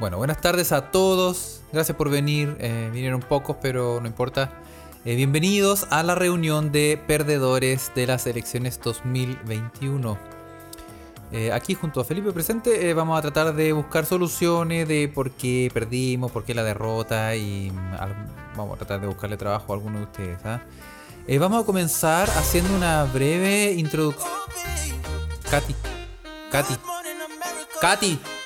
Bueno, buenas tardes a todos. Gracias por venir. Eh, vinieron pocos, pero no importa. Eh, bienvenidos a la reunión de perdedores de las elecciones 2021. Eh, aquí junto a Felipe presente vamos a tratar de buscar soluciones de por qué perdimos, por qué la derrota y mm, vamos a tratar de buscarle trabajo a alguno de ustedes. ¿ah? vamos a comenzar haciendo una breve introducción. Katy, Katy, Katy.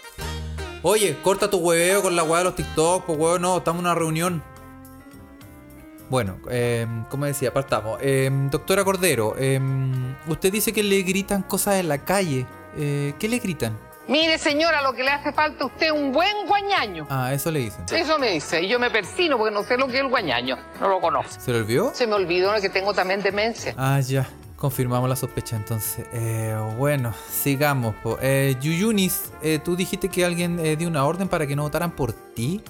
Oye, corta tu hueveo con la weá de los TikTok, pues huevo, no, estamos en una reunión. Bueno, eh, como decía, partamos. Em, doctora Cordero, em, usted dice que le gritan cosas en la calle. Eh, ¿Qué le gritan? Mire, señora, lo que le hace falta a usted es un buen guañaño. Ah, eso le dicen. Eso me dice. Y yo me persino porque no sé lo que es el guañaño. No lo conozco. ¿Se le olvidó? Se me olvidó que tengo también demencia. Ah, ya. Confirmamos la sospecha entonces. Eh, bueno, sigamos. Eh, Yuyunis, eh, tú dijiste que alguien eh, dio una orden para que no votaran por ti.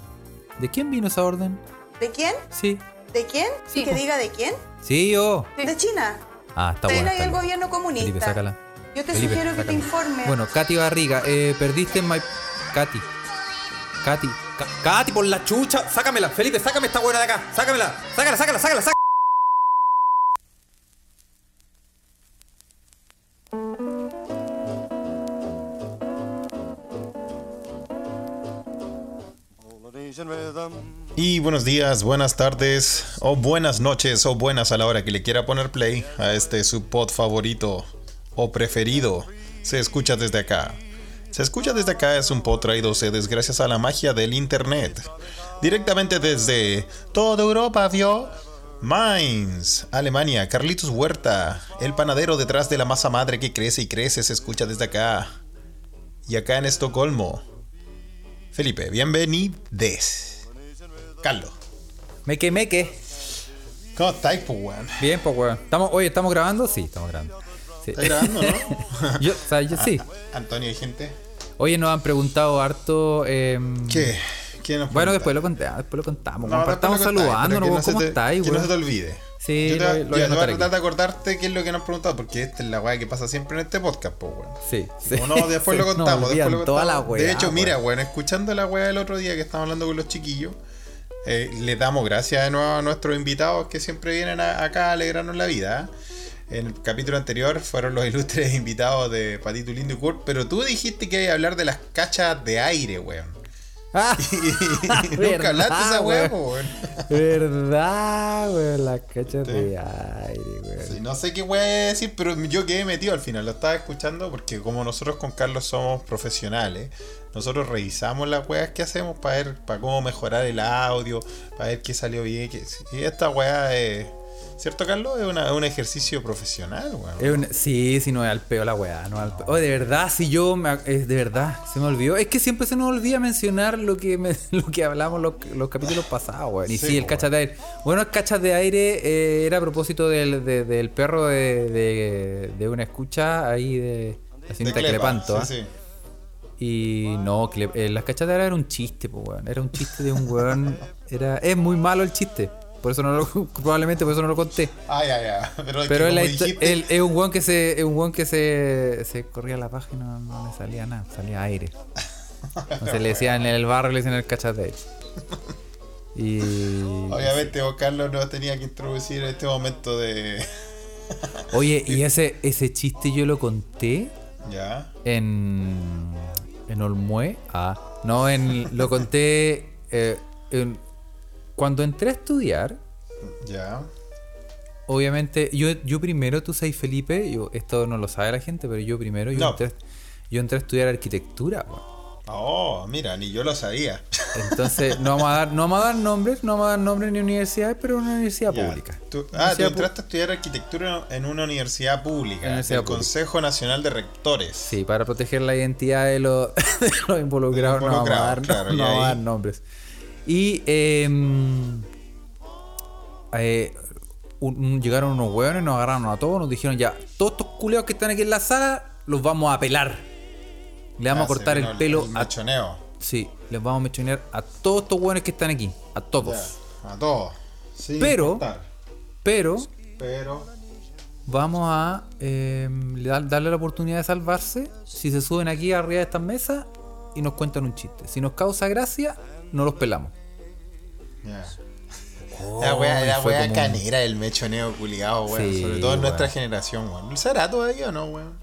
¿De quién vino esa orden? ¿De quién? Sí. ¿De quién? Sí. ¿Que diga de quién? Sí, yo. De China. Ah, está bueno. China y el gobierno comunista. Felipe, sácala. Yo te Felipe, sugiero que te informes. Bueno, Katy Barriga, eh, perdiste en My... Katy. Katy. Ka- Katy, por la chucha. Sácamela. Felipe, sácame esta buena de acá. Sácamela. Sácala, sácala, sácala, sácala. Y buenos días, buenas tardes, o buenas noches, o buenas a la hora que le quiera poner play a este su pod favorito o preferido. Se escucha desde acá. Se escucha desde acá es un pod traído ustedes gracias a la magia del internet. Directamente desde toda Europa, vio. Mainz, Alemania, Carlitos Huerta, el panadero detrás de la masa madre que crece y crece, se escucha desde acá. Y acá en Estocolmo, Felipe, bienvenides. Carlos. Meque, meque. ¿Cómo estáis, pues, weón? Bien, pues, weón. ¿Estamos, oye, ¿estamos grabando? Sí, estamos grabando. Sí. ¿Estás grabando, no? yo, o sea, yo sí. Antonio y gente. Oye, nos han preguntado harto. em, ¿Qué? ¿Quién nos Bueno, después lo, conté, ah, después lo contamos. No, Estamos saludándonos, no ¿Cómo te- estáis, Que no se te olvide. Sí, yo te, lo- voy a tratar de acordarte qué es lo que nos han preguntado, porque esta es la weá que pasa siempre en este podcast, pues, weón. Sí, sí. O no, después lo contamos, después lo olvidan toda la contamos. weá, de hecho, mira, weón. bueno, escuchando la weá del otro día que estábamos hablando con los chiquillos, eh, le damos gracias de nuevo a nuestros invitados que siempre vienen a- acá a alegrarnos la vida. En el capítulo anterior fueron los ilustres invitados de Patito Lindo y Kurt, pero tú dijiste que iba a hablar de las cachas de aire, weón. Ah, Y nunca hablaste de esa weón. weón. verdad, weón. Las cachas de aire, weón. Sí, no sé qué voy a decir, pero yo quedé metido al final. Lo estaba escuchando porque como nosotros con Carlos somos profesionales, nosotros revisamos las weas que hacemos para ver, para cómo mejorar el audio, para ver qué salió bien. Qué... Y esta wea es... ¿Cierto, Carlos? Es, una- es un ejercicio profesional, weón. Sí, sí, no es al peo la weá. No al peo. Oh, de verdad, si yo. Me, es de verdad, se me olvidó. Es que siempre se nos olvida mencionar lo que, me- lo que hablamos los, los capítulos pasados, weón. Y Sí, sí, el cachas de aire. Bueno, el cachas de aire eh, era a propósito del, de- del perro de, de, de una escucha ahí de la Clepa, Clepanto. sí, sí. Y no, eh, las aire era un chiste, pues, weón. Era un chiste de un weón. Era, es muy malo el chiste. Por eso no lo, probablemente por eso no lo conté. Ah, ya, ya. Pero, es que Pero es, la un weón que se, es un weón que se, se corría la página no, no le salía nada, salía aire. Entonces le decían en el barrio, le decían el aire. Y Obviamente vos, Carlos, nos tenía que introducir en este momento de... oye, y ese, ese chiste yo lo conté ya. en en Olmué. Ah, no, en lo conté eh, en- cuando entré a estudiar. Ya. Obviamente, yo, yo primero, tú sabes, Felipe, yo, esto no lo sabe la gente, pero yo primero, yo, No. entré, yo entré a estudiar arquitectura. Oh, mira, ni yo lo sabía. Entonces, no vamos a dar, no vamos a dar nombres, no vamos a dar nombres ni universidades, pero una universidad Ya. pública. Tú- ah, tú Universidad pu- entraste a estudiar arquitectura en una universidad pública, Universidad el pública. Consejo Nacional de Rectores. Sí, para proteger la identidad de los, de los involucrados, De los no vamos a dar, involucrados, claro, no y vamos a dar nombres. Y em, eh, un- llegaron unos hueones, nos agarraron a todos, nos dijeron ya, todos estos culeos que están aquí en la sala, los vamos a pelar. Le vamos Ah, a cortar se el pelo el a machoneo. Sí, les vamos a mechonear a todos estos hueones que están aquí. A todos. A todos. Pero-. Pero Pero. vamos a eh, dar- darle la oportunidad de salvarse. Si se suben aquí arriba de estas mesas y nos cuentan un chiste. Si nos causa gracia, no los pelamos. La wea, Ay, la wea canera, el mechoneo culiado, weón. Sí, Sobre todo en nuestra generación, weón. ¿Será todavía o no, weón?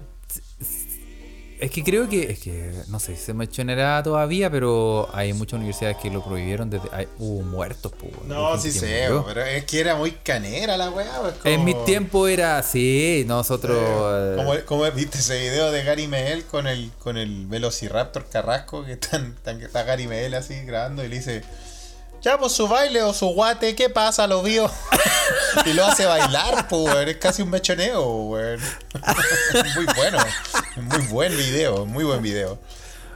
Es que creo que, es que no sé si se mechonera todavía, pero hay muchas universidades que lo prohibieron desde. hay- hubo muertos, pues. No, sí sé, pero es que era muy canera la weá. En como- mi tiempo era así, nosotros. eh, Como, como viste ese video de Gary Medel con el con el Velociraptor Carrasco que están, están- que está Gary Medel así grabando y le dice ya pues su baile o su guate, ¿qué pasa? Lo vio. y lo hace bailar, pues. Es casi un mechoneo, weón. muy bueno. Muy buen video, muy buen video.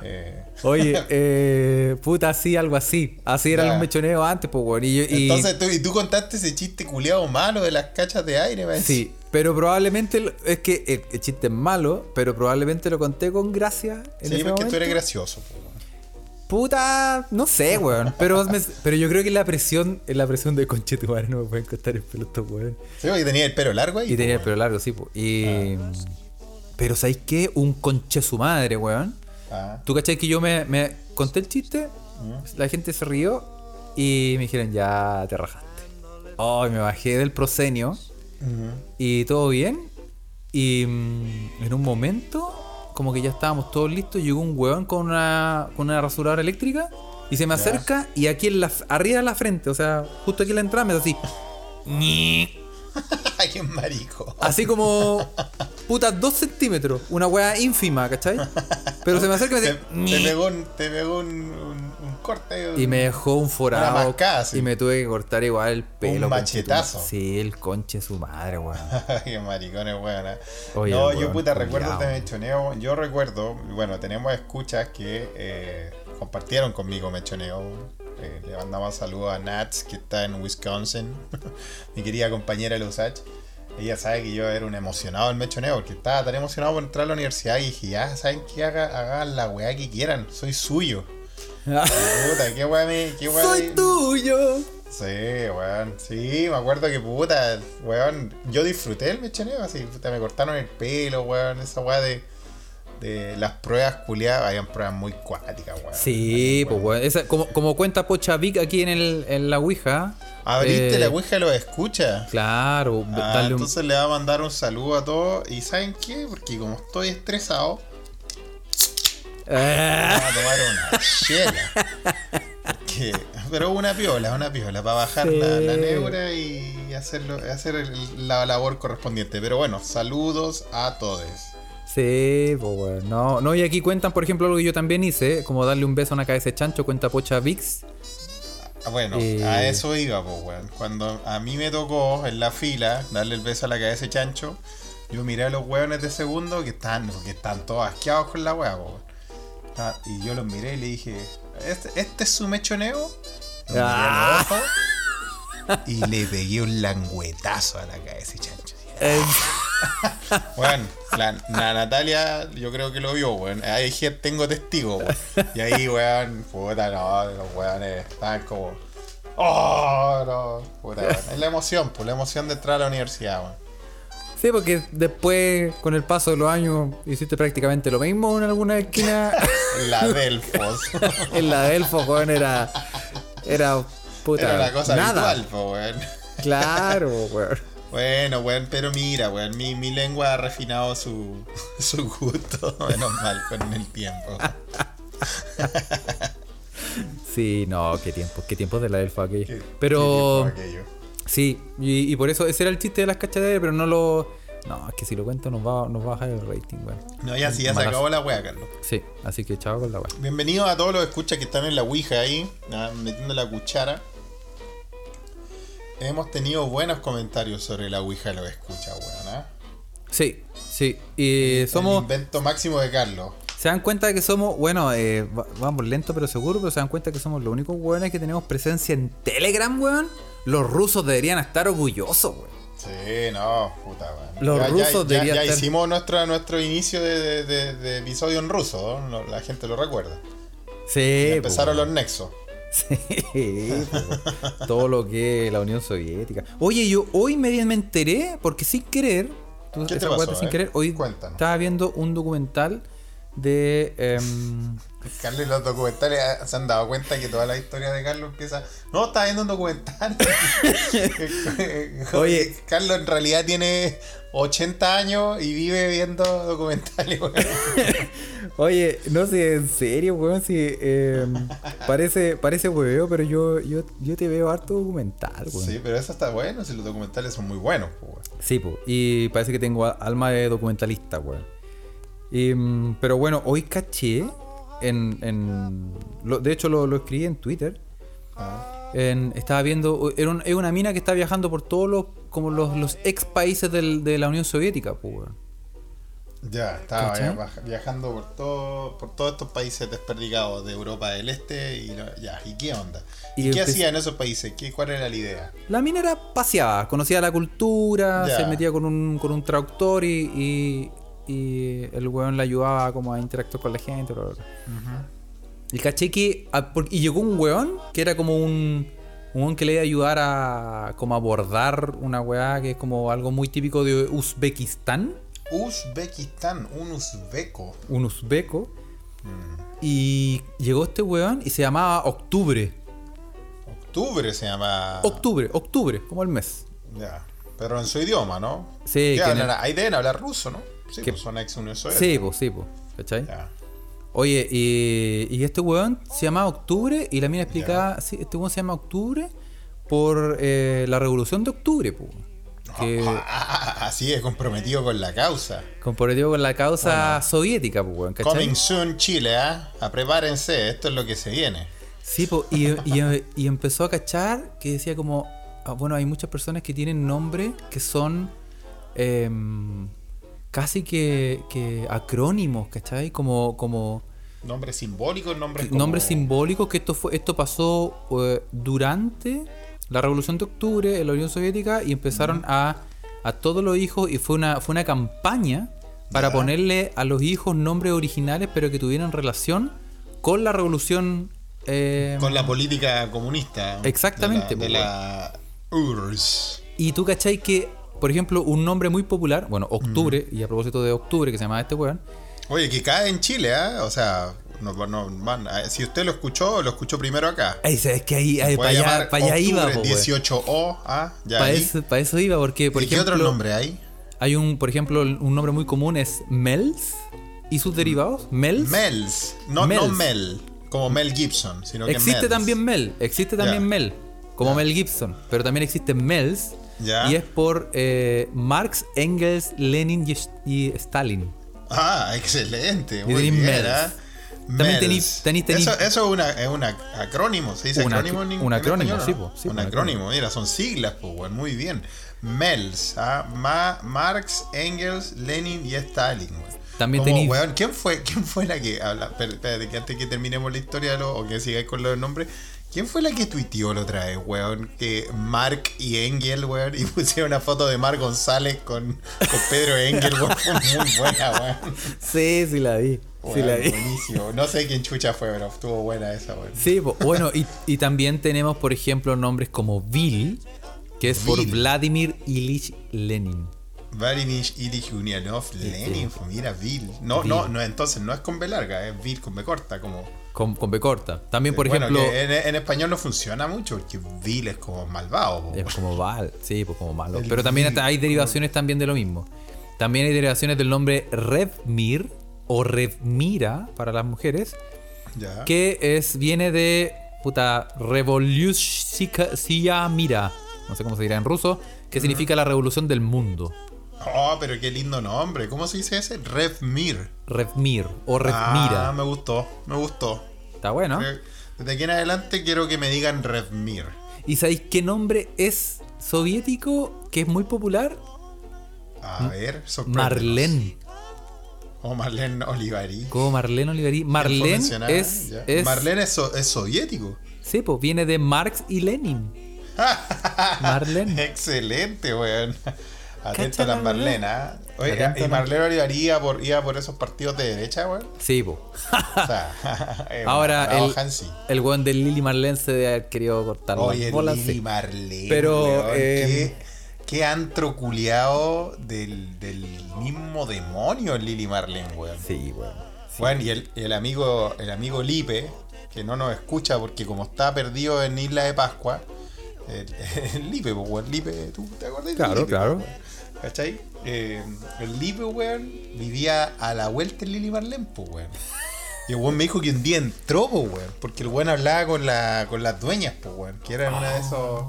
Eh, Oye, eh, puta, así, algo así. Así eran Ya. los mechoneos antes, pues, weón. Y, Entonces tú, y tú contaste ese chiste culiado malo de las cachas de aire, man. Sí, pero probablemente es que el, el chiste es malo, pero probablemente lo conté con gracia. En Sí, ese porque tú eres gracioso, weón. Puta, no sé, weón. Pero, me- pero yo creo que la presión, es la presión de conchetumare no me pueden cortar el pelo estos weón. Sí, porque tenía el pelo largo ahí. Y tenía el po, pelo largo, sí, pues. Y. Pero ¿sabéis qué? Un conche su madre, weón. Ah, ¿Tú cachai que yo me, me conté el chiste? La gente se rió y me dijeron, ya te rajaste. Ay, me bajé del proscenio ujú. y todo bien. Y mm, en un momento, como que ya estábamos todos listos, llegó un weón con una, con una rasuradora eléctrica y se me acerca y aquí en la, arriba de la frente, o sea, justo aquí en la entrada me hace así. qué marico. Así como, puta, dos centímetros. Una weá ínfima, ¿cachai? Pero se me acerca y me dice. te pegó un, te pegó un corte. Y me dejó un forado. Una mascada, sí. Y me tuve que cortar igual el pelo. machetazo. conchetum- Sí, el conche su madre, weón. Qué maricones, weón. eh. Oye, no, yo puta recuerdo de mechoneo. Yo recuerdo, bueno, tenemos escuchas que eh, compartieron conmigo mechoneo. Eh, le mandamos saludos a Nats, que está en Wisconsin. Mi querida compañera Lusach. Ella sabe que yo era un emocionado del mechoneo, porque estaba tan emocionado por entrar a la universidad y dije, ya, ¿saben qué? Haga- Hagan la weá que quieran, soy suyo. Puta, qué me. Qué weá Soy tuyo. Sí, weón. Sí, me acuerdo que puta, weón. Yo disfruté el mechoneo, así, puta, me cortaron el pelo, weón. Esa weá de, de las pruebas culiadas, habían pruebas muy cuáticas, weón. Sí, pues weón. Esa- como, como cuenta Pocha Vic aquí en, el, en la Ouija. Abriste eh, la ouija y lo escucha. Claro, Ah, un. entonces le va a mandar un saludo a todos. ¿Y saben qué? Porque como estoy estresado, Ah, Vamos a tomar una chela. Pero una piola, una piola, para bajar Sí. la, la neura y hacerlo, hacer el- la labor correspondiente. Pero bueno, saludos a todos. sí, pues weón. No, no, y aquí cuentan, por ejemplo, algo que yo también hice, como darle un beso a una cabeza de chancho, cuenta Pocha Vix. Ah, Bueno, Eh. a eso iba, pues, weón. Cuando a mí me tocó en la fila darle el beso a la cabeza de chancho, yo miré a los weones de segundo que están, que están todos asqueados con la wea, pues. Ah, Y yo los miré y le dije, ¿este, este es su mechoneo? Los miré a los ojos y le pegué un langüetazo a la cabeza de chancho. Eh, Bueno, la, la Natalia yo creo que lo vio, weón. Ahí dije, tengo testigos, weón. Y ahí, weón, puta, no, los weones estaban como... ¡Oh, no! Puta, weón. Es la emoción, pues la emoción de entrar a la universidad, weón. Sí, porque después, con el paso de los años, hiciste prácticamente lo mismo en alguna esquina. La Delfos. en la Delfo, weón, era. Era. Puta. Era una cosa nada. habitual, weón. Claro, weón. Bueno, weón, pero mira, weón, mi, mi lengua ha refinado su, su gusto, menos mal, con el tiempo. Sí, no, qué tiempos, qué tiempos de la Delfo aquello. Pero. qué tiempo. Sí, y, y por eso ese era el chiste de las cachaderas, pero no lo. No, es que si lo cuento nos va, nos va a bajar el rating, weón. No, ya sí, ya se acabó la wea, Carlos. Sí, así que chao con la weón. Bienvenidos a todos los escuchas que están en la Ouija ahí, ah, metiendo la cuchara. Hemos tenido buenos comentarios sobre la Ouija los escuchas, weón. ¿ah? Sí, sí. Y El somos. invento máximo de Carlos. Se dan cuenta de que somos, bueno, eh, va- vamos lento pero seguro, pero se dan cuenta que somos los únicos weones que tenemos presencia en Telegram, weón. Los rusos deberían estar orgullosos, weón. Sí, no, puta, weón. Los ya, ya- rusos ya, deberían ya estar- hicimos nuestra, nuestro inicio de, de- de- de episodio en ruso, ¿no? La gente lo recuerda. Sí, Ya empezaron pues, los nexos. Sí, pues, todo lo que es la Unión Soviética. Oye, yo hoy me, me enteré, porque sin querer, tú- ¿Qué te pasó, sin eh? querer, hoy Cuéntanos. estaba viendo un documental de... em, Carlos y los documentales ah, se han dado cuenta que toda la historia de Carlos empieza. No, está viendo un documental. Oye. Carlos en realidad tiene 80 años y vive viendo documentales. weón. Oye, no sé, en serio, weón, si em, parece, parece hueveo, pero yo, yo, yo te veo harto documental, weón. Sí, pero eso está bueno, si los documentales son muy buenos. weón. Sí, po, y parece que tengo alma de documentalista, weón. Y, mm, pero bueno, hoy caché en... en lo- de hecho, lo, lo escribí en Twitter. Ah, En- estaba viendo... Era un- es una mina que está viajando por todos los... Como los, los ex países del- de la Unión Soviética, pues. Ya, estaba viajando por todo, por todos estos países desperdigados de Europa del Este y lo- ya, ¿y qué onda? Y ¿Y, qué hacía en esos países? ¿Qué, ¿Cuál era la idea? La mina era paseada, conocía la cultura, Ya. se metía con un, con un traductor y, y, y el weón le ayudaba como a interactuar con la gente. bla, bla, bla. Y caché que. a- por- y llegó un weón que era como un. Un weón que le iba a ayudar a como a abordar una weá que es como algo muy típico de Uzbekistán. Uzbekistán, un uzbeco. Un uzbeco. Y llegó este weón y se llamaba Octubre. Octubre se llama. Octubre, octubre, como el mes. Ya. Pero en su idioma, ¿no? Sí, ¿Qué que hablan? en Ahí deben hablar ruso, ¿no? Sí, Que- pues son ex Unión Soviética. Sí, pues, sí, pues. ¿Cachai? Ya. Oye, y, y este weón se llamaba Octubre y la mina explicaba, sí, este weón se llama Octubre por eh, la revolución de Octubre, pues. Que Ah, así es, comprometido con la causa. comprometido con la causa soviética, pues, weón, ¿cachai? Coming soon Chile, ¿ah? Prepárense, esto es lo que se viene. Sí, pues, y, y- y empezó a cachar que decía como, ah, bueno, hay muchas personas que tienen nombres que son em, casi que, que acrónimos, ¿cachai? Como, como Nombres simbólicos, nombres como... nombres simbólicos que esto fue esto pasó eh, durante la Revolución de Octubre en la Unión Soviética y empezaron a, a todos los hijos y fue una fue una campaña para ponerle a los hijos nombres originales pero que tuvieran relación con la Revolución eh, Con la política comunista. Exactamente, De la, de la URSS. y tú cachai que por ejemplo un nombre muy popular bueno Octubre y a propósito de Octubre que se llama este weón Oye, que cae en Chile, ¿ah? O sea, no, no, man, eh, si usted lo escuchó, lo escuchó primero acá. Ey, sabes que ahí, ahí para allá, iba Octubre po, weón. 18O, ¿ah? Ya Para ahí. eso, pa' eso iba porque por ¿Y qué otro nombre hay? Hay un, por ejemplo, un nombre muy común es Mels y sus derivados. Mels. Mels. No. Mel, como Mel Gibson, sino que Existe Mels. también Mel, existe también. Mel, como. Mel Gibson, pero también existe Mels Ya. y es por eh, Marx, Engels, Lenin y, Stalin. Ah, excelente. Muy tenéis bien, Mels. ¿ah? También tení- Mels. tení- tení- Eso, eso es una, es una acrónimo, se dice Un acrónimo ac- en un en acrónimo, sí, ¿no? po, sí, un un acrónimo, mira, son siglas, pues, muy bien. Mels, ¿ah? Ma- Marx, Engels, Lenin y Stalin, weón. También weón, ¿quién fue, ¿quién fue la que habla? espérate, que antes que terminemos la historia lo- o que sigáis con los nombres, ¿quién fue la que tuiteó la otra vez, weón? Que Mark y Engel, weón, y pusieron una foto de Mark González con, con Pedro Engel, weón, fue muy buena, weón. Sí, sí la vi. Sí la vi. buenísimo. No sé quién chucha fue, pero estuvo buena esa, weón. Sí, bueno, y, y también tenemos, por ejemplo, nombres como Vil, que es por. Vladimir Ilich Lenin. Vladimir Ilich Ulyanov, Lenin, mira, Vil. No, no, no, entonces no es con B larga, es Vil con B corta, como. Con, con B corta. También, por Bueno, ejemplo. en, en español no funciona mucho porque Vil es como malvado. po, Es como Val, sí, pues como malo. El Pero también Vil. hay derivaciones también de lo mismo. También hay derivaciones del nombre Revmir o Revmira para las mujeres, Ya. que es viene de puta Revolushika Mira, no sé cómo se dirá en ruso, que significa la revolución del mundo. Oh, pero qué lindo nombre. ¿Cómo se dice ese? Revmir. Revmir o Ah, Revmira. me gustó, me gustó. Está bueno. Eh, Desde aquí en adelante quiero que me digan Revmir. ¿Y sabéis qué nombre es soviético que es muy popular? A ver. Marlene. O Marlene Olivari. Como Marlene Olivari. ¿Quién fue Marlene es, es Marlene es, so- es soviético. Sí, pues viene de Marx y Lenin. Marlene. Excelente, weón. Atento a las la Marlenas. Oye, Atento ¿y a la- Marlene Olivari iba por, iba por esos partidos de derecha, weón? Sí, pues. O sea, Ahora el, Hansi. el weón de Lili Marlene se debe haber querido cortar Oye, las bolas. Lili sí. Marlene. Pero, weón, eh, qué, qué antro del, del mismo demonio Lili Marlene, weón. Sí, weón. Bueno, y el, el amigo, el amigo Lipe, que no nos escucha porque como está perdido en Isla de Pascua, el, el Lipe, pues, weón, Lipe, ¿tú te acuerdas? del Claro, Lipe, claro. pues? ¿Cachai? Eh, el Lipe, weón, vivía a la vuelta en Lili Marlene, pues, weón. Y el weón me dijo que un día entró, pues, weón, porque el weón hablaba con, la, con las dueñas, pues, weón, que eran una de esos,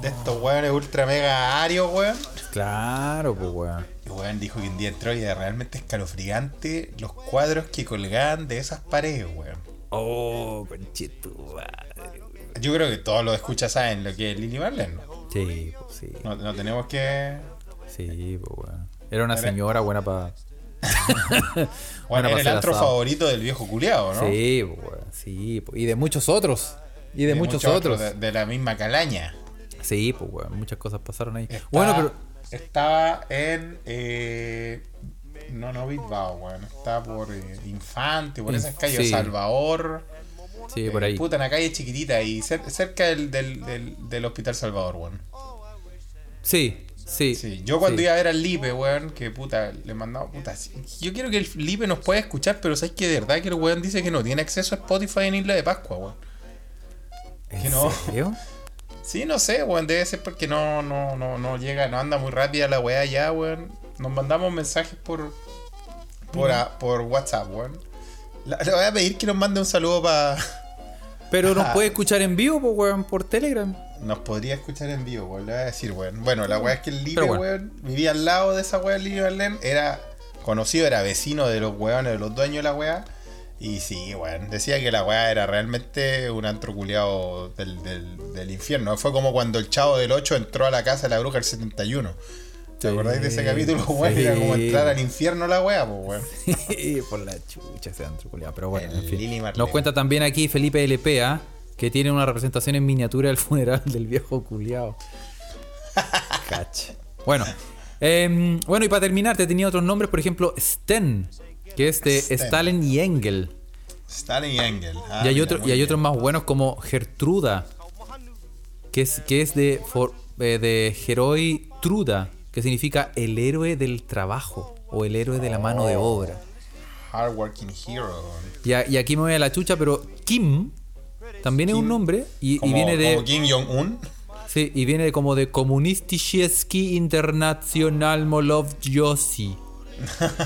de estos weones ultra mega arios, weón. Claro, pues, weón. Y weón dijo que un día entró y era realmente escalofriante los cuadros que colgaban de esas paredes, weón. Oh, conchito. Yo creo que todos los escuchas saben lo que es Lily Marlene. ¿no? Sí, pues sí. No, no tenemos que. Sí, pues, weón. Era una señora buena para. Bueno, era el antro asado. favorito del viejo culiado, ¿no? Sí, pues, weón. Sí, pues. Y de muchos otros. Y de, muchos, otros. De, de la misma calaña. Sí, pues, weón. Muchas cosas pasaron ahí. Estaba- Bueno, pero. Estaba en. eh, no, no Bilbao, weón. Estaba por eh, Infante, por esas calles, sí. Salvador. Sí, por eh, ahí. Puta, una calle chiquitita y cer- cerca del, del, del, del Hospital Salvador, weón. Sí, sí. Sí, yo cuando sí. iba a ver al Lipe, weón, que puta, le mandaba, puta, yo quiero que el Lipe nos pueda escuchar, pero sabes que de verdad que el weón dice que no tiene acceso a Spotify en Isla de Pascua, weón. ¿En que no. serio? Sí, no sé, weón, debe ser porque no, no, no, no llega, no anda muy rápida la weá ya, weón. Nos mandamos mensajes por, por, a- por WhatsApp, weón. Le voy a pedir que nos mande un saludo para... Pero nos puede escuchar en vivo, weón, por Telegram. Nos podría escuchar en vivo, weón. Le voy a decir, weón. Bueno, la weá es que el Pero bueno. weón, vivía al lado de esa weá, Lipe Marlene. Era conocido, era vecino de los weones, de los dueños de la weá. Y sí, weón. Decía que la weá era realmente un antro culiao del, del, del infierno. Fue como cuando el chavo del 8 entró a la casa de la bruja el 71. ¿Te Sí, acordáis de ese capítulo, weón? sí. Era como entrar al infierno la weá, pues, weón. por la chucha ese antro culiao. Pero bueno, El en fin. Nos cuenta también aquí Felipe LPA que tiene una representación en miniatura del funeral del viejo culiao. Bueno, em, bueno, y para terminar, te tenía otros nombres, por ejemplo, Sten, que es de Sten. Stalin y Engel. Stalin y Engel. Ah, y hay, mira, otro, y hay otros más buenos como Gertruda, que es, que es de, for- eh, de Heroi Truda, que significa el héroe del trabajo o el héroe de la mano de obra. Hardworking Hero. Y, a- y aquí me voy a la chucha, pero Kim también es un nombre y, viene de como Kim Jong-un. sí, y viene de como de Komunistische International Molov Yossi,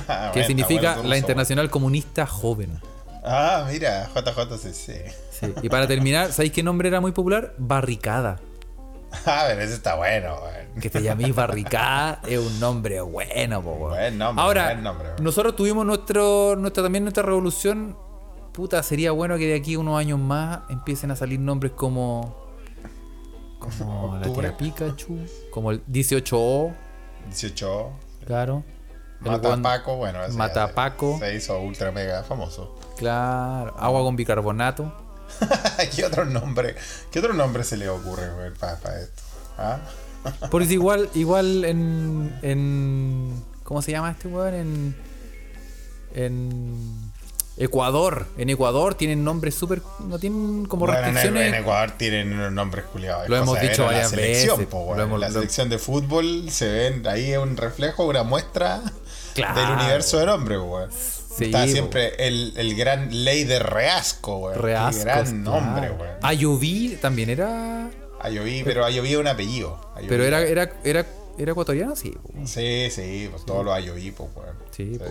Ah, que bueno, significa bueno, la Internacional Comunista Joven. Ah, mira, JJCC. Sí. Y para terminar, ¿sabéis qué nombre era muy popular? Barricada. Ah, pero ese está bueno, weón. Que te llaméis Barricada es un nombre bueno, po. Buen nombre, Ahora, buen nombre, nosotros tuvimos nuestro, nuestra, también nuestra revolución. Puta, sería bueno que de aquí a unos años más empiecen a salir nombres como. Como la tía Pikachu, como el 18O, 18. claro. El Mata guan- Paco, bueno, ese Mata ya Paco. Se hizo ultra mega famoso. Claro. Agua con bicarbonato. ¿Qué otro nombre? ¿Qué otro nombre se le ocurre, güey, para esto? ¿Ah? Porque igual, igual en, en. ¿Cómo se llama este weón? En. En. Ecuador. En Ecuador tienen nombres súper. No tienen como Bueno, en, restricciones. en Ecuador tienen unos nombres culiados. Lo hemos dicho varias veces, po, güey. hemos- la lo- selección de fútbol se ven ahí es un reflejo, una muestra Claro. del universo del hombre. Sí, Está po. siempre el, el gran ley de Reasco, güey. Qué Reascos, gran nombre, güey. Ayoví también era. Ayoví, pero Ayoví es un apellido. Ayoví. Pero era, era, era, era ecuatoriano, sí. po. Sí, sí, pues todos los Ayoví, pues, güey. Sí, po.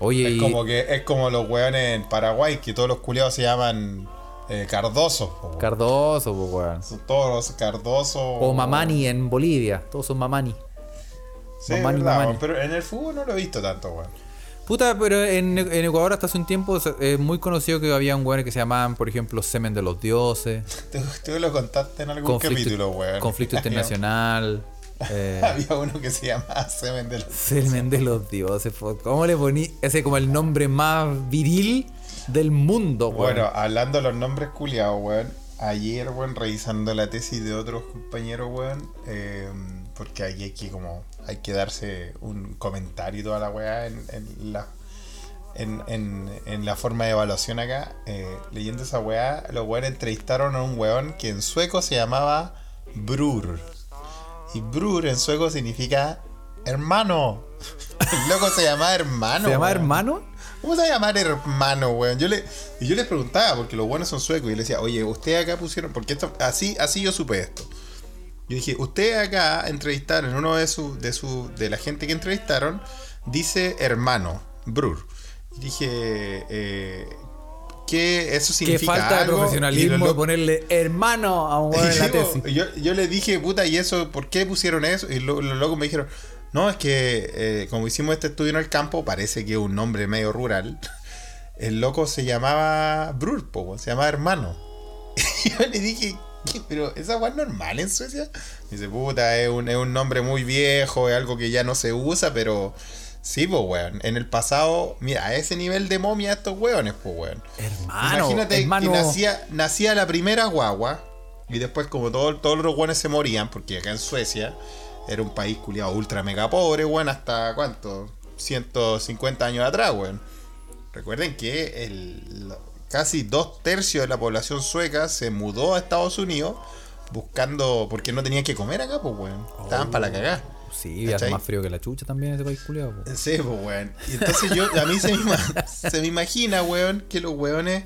Oye, Es y- como que es como los weones en Paraguay, que todos los culiados se llaman eh, po, weón. Cardoso, po, weón. Son todos los Cardosos. O Mamani en Bolivia. Todos son Mamani. Sí, Mamani, verdad, Mamani. weón, pero en el fútbol no lo he visto tanto, weón. Puta, pero en, en Ecuador hasta hace un tiempo es muy conocido que había un weón que se llamaban, por ejemplo, Semen de los Dioses. Tú, tú lo contaste en algún capítulo, weón. conflicto internacional. Eh, Había uno que se llamaba Semen de los Semen de los Dioses. ¿Cómo le poní? Ese como el nombre más viril del mundo, weón. Bueno, hablando de los nombres culiados, weón. Ayer, weón, revisando la tesis de otros compañeros, weón. eh, porque aquí hay que como. Hay que darse un comentario y toda la weá en, en la. En, en- en la forma de evaluación acá, eh, leyendo esa weá, los weones entrevistaron a un weón que en sueco se llamaba Brur. Y Brur en sueco significa hermano. El loco se llama hermano. ¿Se llama hermano? ¿Cómo se va a llamar hermano, weón? Yo le, y yo les preguntaba, porque los buenos son suecos, y le decía, oye, ustedes acá pusieron, porque esto, así, así yo supe esto. Yo dije, ustedes acá entrevistaron, uno de su, de su, de la gente que entrevistaron, dice hermano, Brur. Y dije, eh, que eso Qué significa falta de algo? Profesionalismo de ponerle hermano a un weón en la tesis. yo, yo le dije, puta, ¿y eso? ¿Por qué pusieron eso? Y lo- los locos me dijeron, no, es que eh, como hicimos este estudio en el campo, parece que es un nombre medio rural. El loco se llamaba Brur, po, se llamaba hermano. Y yo le dije, ¿qué? ¿Pero esa es normal en Suecia? Dice, puta, es un, es un nombre muy viejo, es algo que ya no se usa, pero sí, pues, weón. En el pasado, mira, a ese nivel de momia estos weones, pues, weón. Hermano, Imagínate hermano. que nacía, nacía la primera guagua y después como todo- todos los guanes se morían, porque acá en Suecia era un país culiado ultra mega pobre, weón, hasta cuánto, 150 años atrás, weón. Recuerden que el, casi dos tercios de la población sueca se mudó a Estados Unidos buscando, porque no tenían que comer acá, pues, weón. Estaban para la cagada. Sí, hace más frío que la chucha también ese país culiado. po. Sí, pues, weón. Y entonces yo, a mí se me, se me imagina, weón, que los weones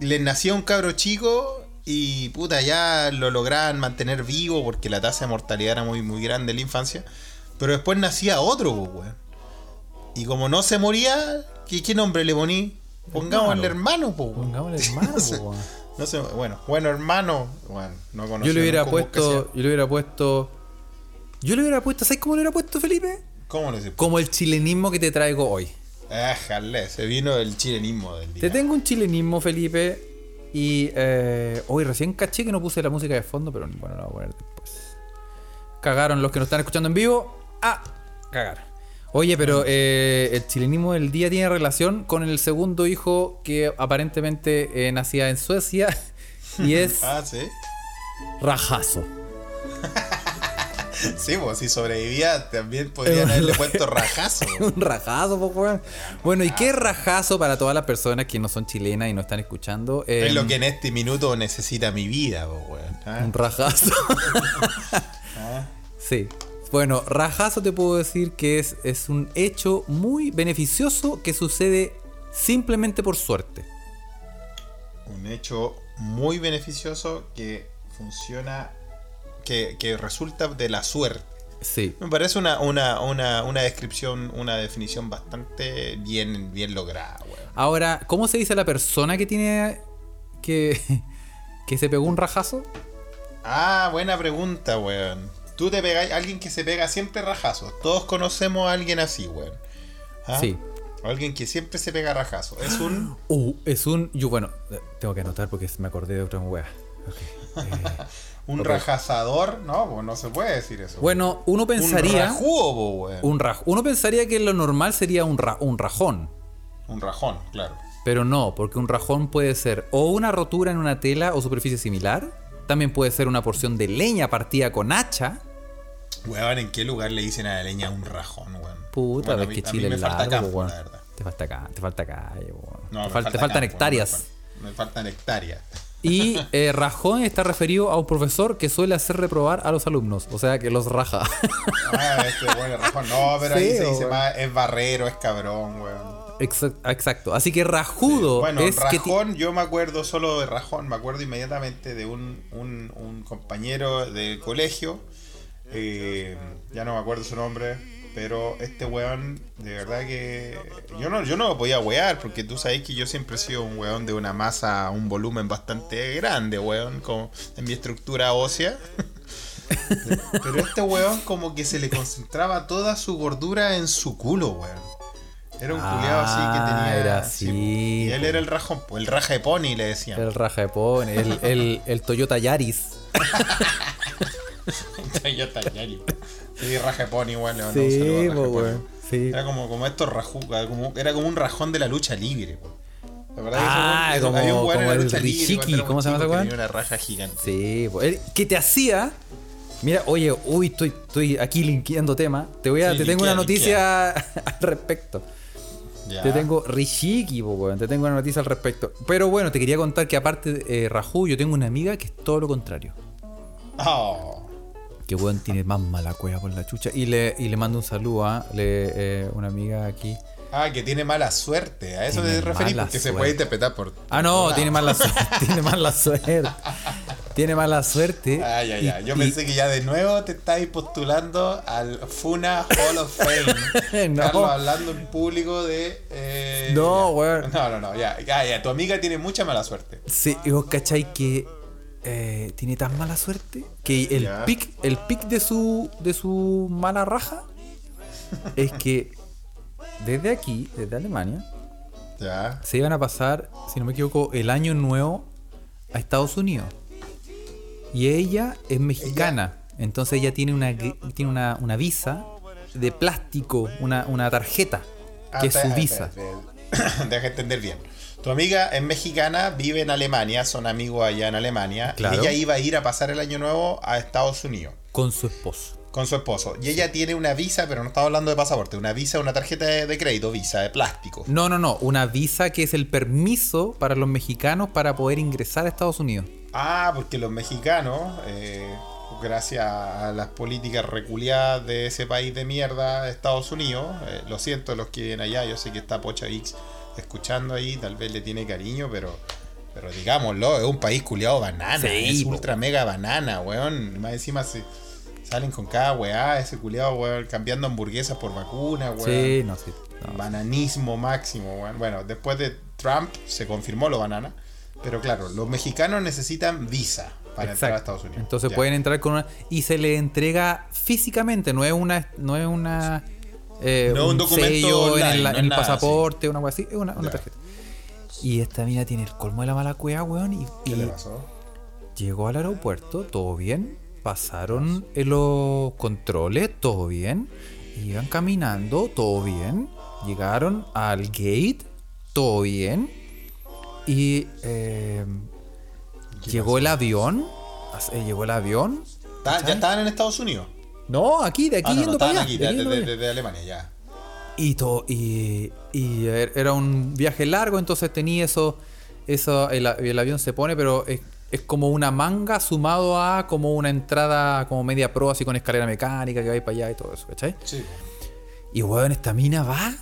les nacía un cabro chico y puta, ya lo lograban mantener vivo porque la tasa de mortalidad era muy, muy grande en la infancia. Pero después nacía otro, pues, weón. Y como no se moría, ¿qué, qué nombre le poní? Pongámosle hermano, pues, weón. Pongámosle hermano, No sé. po, weón. No sé, bueno, bueno, hermano. Bueno, no. Yo le hubiera puesto. Yo le hubiera puesto. Yo le hubiera puesto. ¿Sabes cómo le hubiera puesto, Felipe? ¿Cómo le? Como el chilenismo que te traigo hoy. Déjale, se vino el chilenismo del día. Te tengo un chilenismo, Felipe. Y eh, hoy recién caché que no puse la música de fondo, pero bueno, la voy a poner después. Cagaron los que nos están escuchando en vivo. Ah, cagar. Oye, pero eh, el chilenismo del día tiene relación con el segundo hijo que aparentemente eh, nacía en Suecia y es Ah, sí. Rajazo. Sí, pues si sobrevivía también podrían haberle puesto rajazo. Un rajazo, po, weón. Bueno, ¿y qué rajazo para todas las personas que no son chilenas y no están escuchando? Eh, Es lo que en este minuto necesita mi vida, po, weón. ¿ah? Un rajazo. Ah. sí. Bueno, rajazo te puedo decir que es, es un hecho muy beneficioso que sucede simplemente por suerte. Un hecho muy beneficioso que funciona, que, que resulta de la suerte. Sí. Me parece una, una, una, una descripción, una definición bastante bien, bien lograda, weón. Ahora, ¿cómo se dice la persona que tiene que, que se pegó un rajazo? Ah, buena pregunta, weón. Tú te pegáis alguien que se pega siempre rajazos. Todos conocemos a alguien así, weón. ¿Ah? Sí. Alguien que siempre se pega rajazos. Es un. Uh, es un. Yo, bueno, tengo que anotar porque me acordé de otra wea. Ok. Eh, Un rajazador, no, pues no se puede decir eso. bueno, uno un pensaría. rajudo, po, weón. Un raj- uno pensaría que lo normal sería un, ra- un rajón. Un rajón, claro. Pero no, porque un rajón puede ser o una rotura en una tela o superficie similar. También puede ser una porción de leña partida con hacha. Weón, ¿en qué lugar le dicen a la leña un rajón, weón? Puta, Bueno, ves que Chile me es falta largo, campo, weón. la verdad. Te falta acá, te falta calle, weón. No, te, me fal- falta te faltan campo, hectáreas. Me, me faltan hectáreas. Y eh, rajón está referido a un profesor que suele hacer reprobar a los alumnos. O sea, que los raja. Ah, este es rajón. No, pero ahí se dice más, es barrero, es cabrón, weón. Exact- Exacto. Así que rajudo Bueno, es que Rajón, yo me acuerdo solo de Rajón, me acuerdo inmediatamente de un, un, un compañero del colegio, eh, ya no me acuerdo su nombre, pero este weón, de verdad que yo no, yo no lo podía wear, porque tú sabes que yo siempre he sido un weón de una masa, un volumen bastante grande, weón, como en mi estructura ósea. Pero este weón como que se le concentraba toda su gordura en su culo, weón. Era un culiado así que Ah, tenía. era sí, así, y él era el rajón, el raja de pony le decían. el raja de pon, el, el, el Toyota Yaris. Toyota Yaris. Sí, raja de pony, igual. un Sí, po, Pony. weón. Sí. Era como, como estos como, era como un rajón de la lucha libre. ¿Te acordás de ese Ah, weón? como- Había un como la el Rishiki, ¿cómo se llama ese que tenía una raja gigante. Sí, po. El que te hacía. Mira, oye, uy, estoy, estoy aquí linkeando tema. Te voy a, Sí, te tengo una noticia al respecto. Ya. Te tengo Rishiki, po, weón. Te tengo una noticia al respecto. Pero bueno, te quería contar que aparte de eh, Raju, yo tengo una amiga que es todo lo contrario. Oh. Que weón tiene más mala cueva por la chucha. Y le, y le mando un saludo a le- eh, una amiga aquí. Ah, que tiene mala suerte. A eso te referís porque se suerte. puede interpretar por. Ah, no, tiene mala suerte. tiene mala suerte. Tiene mala suerte. Ay, ay, y- ay. Yo y- pensé que ya de nuevo te estáis postulando al Funa Hall of Fame. No. Carlos hablando en público de. eh, No, ya. weón. No, no, no. Ya, ya, ya. Tu amiga tiene mucha mala suerte. Sí, y vos cachai que eh, tiene tan mala suerte que el pic, el pic de su de su mala raja es que desde aquí, desde Alemania, se iban a pasar, si no me equivoco, el año nuevo a Estados Unidos. Y ella es mexicana, entonces ella tiene una tiene una, una visa de plástico, una, una tarjeta, que es Ah, su visa. Deja entender bien. Tu amiga es mexicana, vive en Alemania, son amigos allá en Alemania. Claro. Y ella iba a ir a pasar el año nuevo a Estados Unidos Con su esposo. con su esposo. Y ella tiene una visa, pero no estaba hablando de pasaporte, una visa, una tarjeta de, de crédito, visa de plástico. No, no, no. Una visa que es el permiso para los mexicanos para poder ingresar a Estados Unidos. Ah, porque los mexicanos, eh, gracias a las políticas reculiadas de ese país de mierda, Estados Unidos, eh, lo siento los que viven allá, yo sé que está Pocha X escuchando ahí, tal vez le tiene cariño, pero pero digámoslo, es un país culiado banana, Sí, es ultra mega banana, weón. Más encima se salen con cada weá, ese culiado, weón, cambiando hamburguesas por vacunas, weón. Sí, no, sí. no. Bananismo máximo, weón. Bueno, después de Trump se confirmó lo banana. Pero claro, los mexicanos necesitan visa para entrar a. Estados Unidos. Entonces Ya. pueden entrar con una. Y se le entrega físicamente, no es una. No es una. Eh, No un documento sello en el, no en es el nada, pasaporte, una cosa así, es una, una tarjeta. Y esta mina tiene el colmo de la mala cueva, weón. Y, ¿Qué y le pasó? llegó al aeropuerto, todo bien. Pasaron en los controles, todo bien. Iban caminando, todo bien. Llegaron al gate, todo bien. Y eh, ¿Qué llegó el avión. eh, Llegó el avión. ¿Ya estaban en Estados Unidos? No, aquí, de aquí ah, no, no, yendo para allá. aquí, de de, de- allá. Alemania, ya. Y, todo, y, y er- era un viaje largo, entonces tenía eso, eso el, avión se pone, pero es, es como una manga sumado a como una entrada como media pro, así con escalera mecánica que va a ir para allá y todo eso, ¿cachai? Sí. Y weón, esta mina va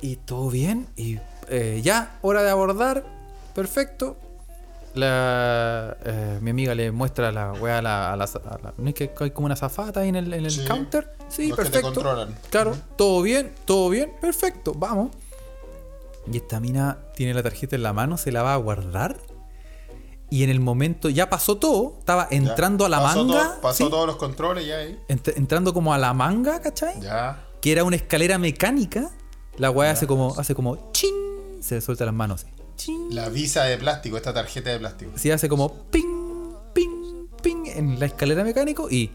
y todo bien, y eh, ya, hora de abordar, perfecto. La, eh, mi amiga le muestra la weá a la, a la- a la- ¿No es que hay como una zafata ahí en el, en el Sí. counter? Sí, perfecto. controlan. Claro, todo bien, todo bien, perfecto, vamos. Y esta mina tiene la tarjeta en la mano, se la va a guardar. Y en el momento, ya pasó todo, estaba ya. entrando a la Pasó manga. todo- pasó ¿sí? todos los controles ya ahí. Ent- entrando como a la manga, ¿cachai? Ya. Que era una escalera mecánica. La weá hace como, hace como chin, se le suelta las manos así. La visa de plástico, esta tarjeta de plástico. Sí, hace como ping, ping, ping en la escalera mecánico y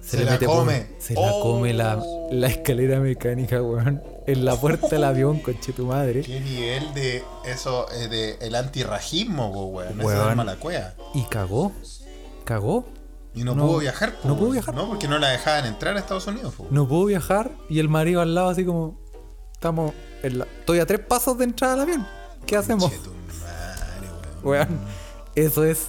Se la come. se la Oh. come la, la escalera mecánica, weón. En la puerta del avión, conche tu madre. ¿Qué nivel de eso, eh, de el antirrajismo, weón? Weón. es mala cueva. Y cagó. Cagó. Y no, No, pudo viajar, po, no pudo viajar. No, porque no la dejaban entrar a Estados Unidos, po. No pudo viajar y el marido al lado así como... Estamos... En la, estoy a tres pasos de entrar al avión. ¿Qué hacemos? Weón. Weón. Eso es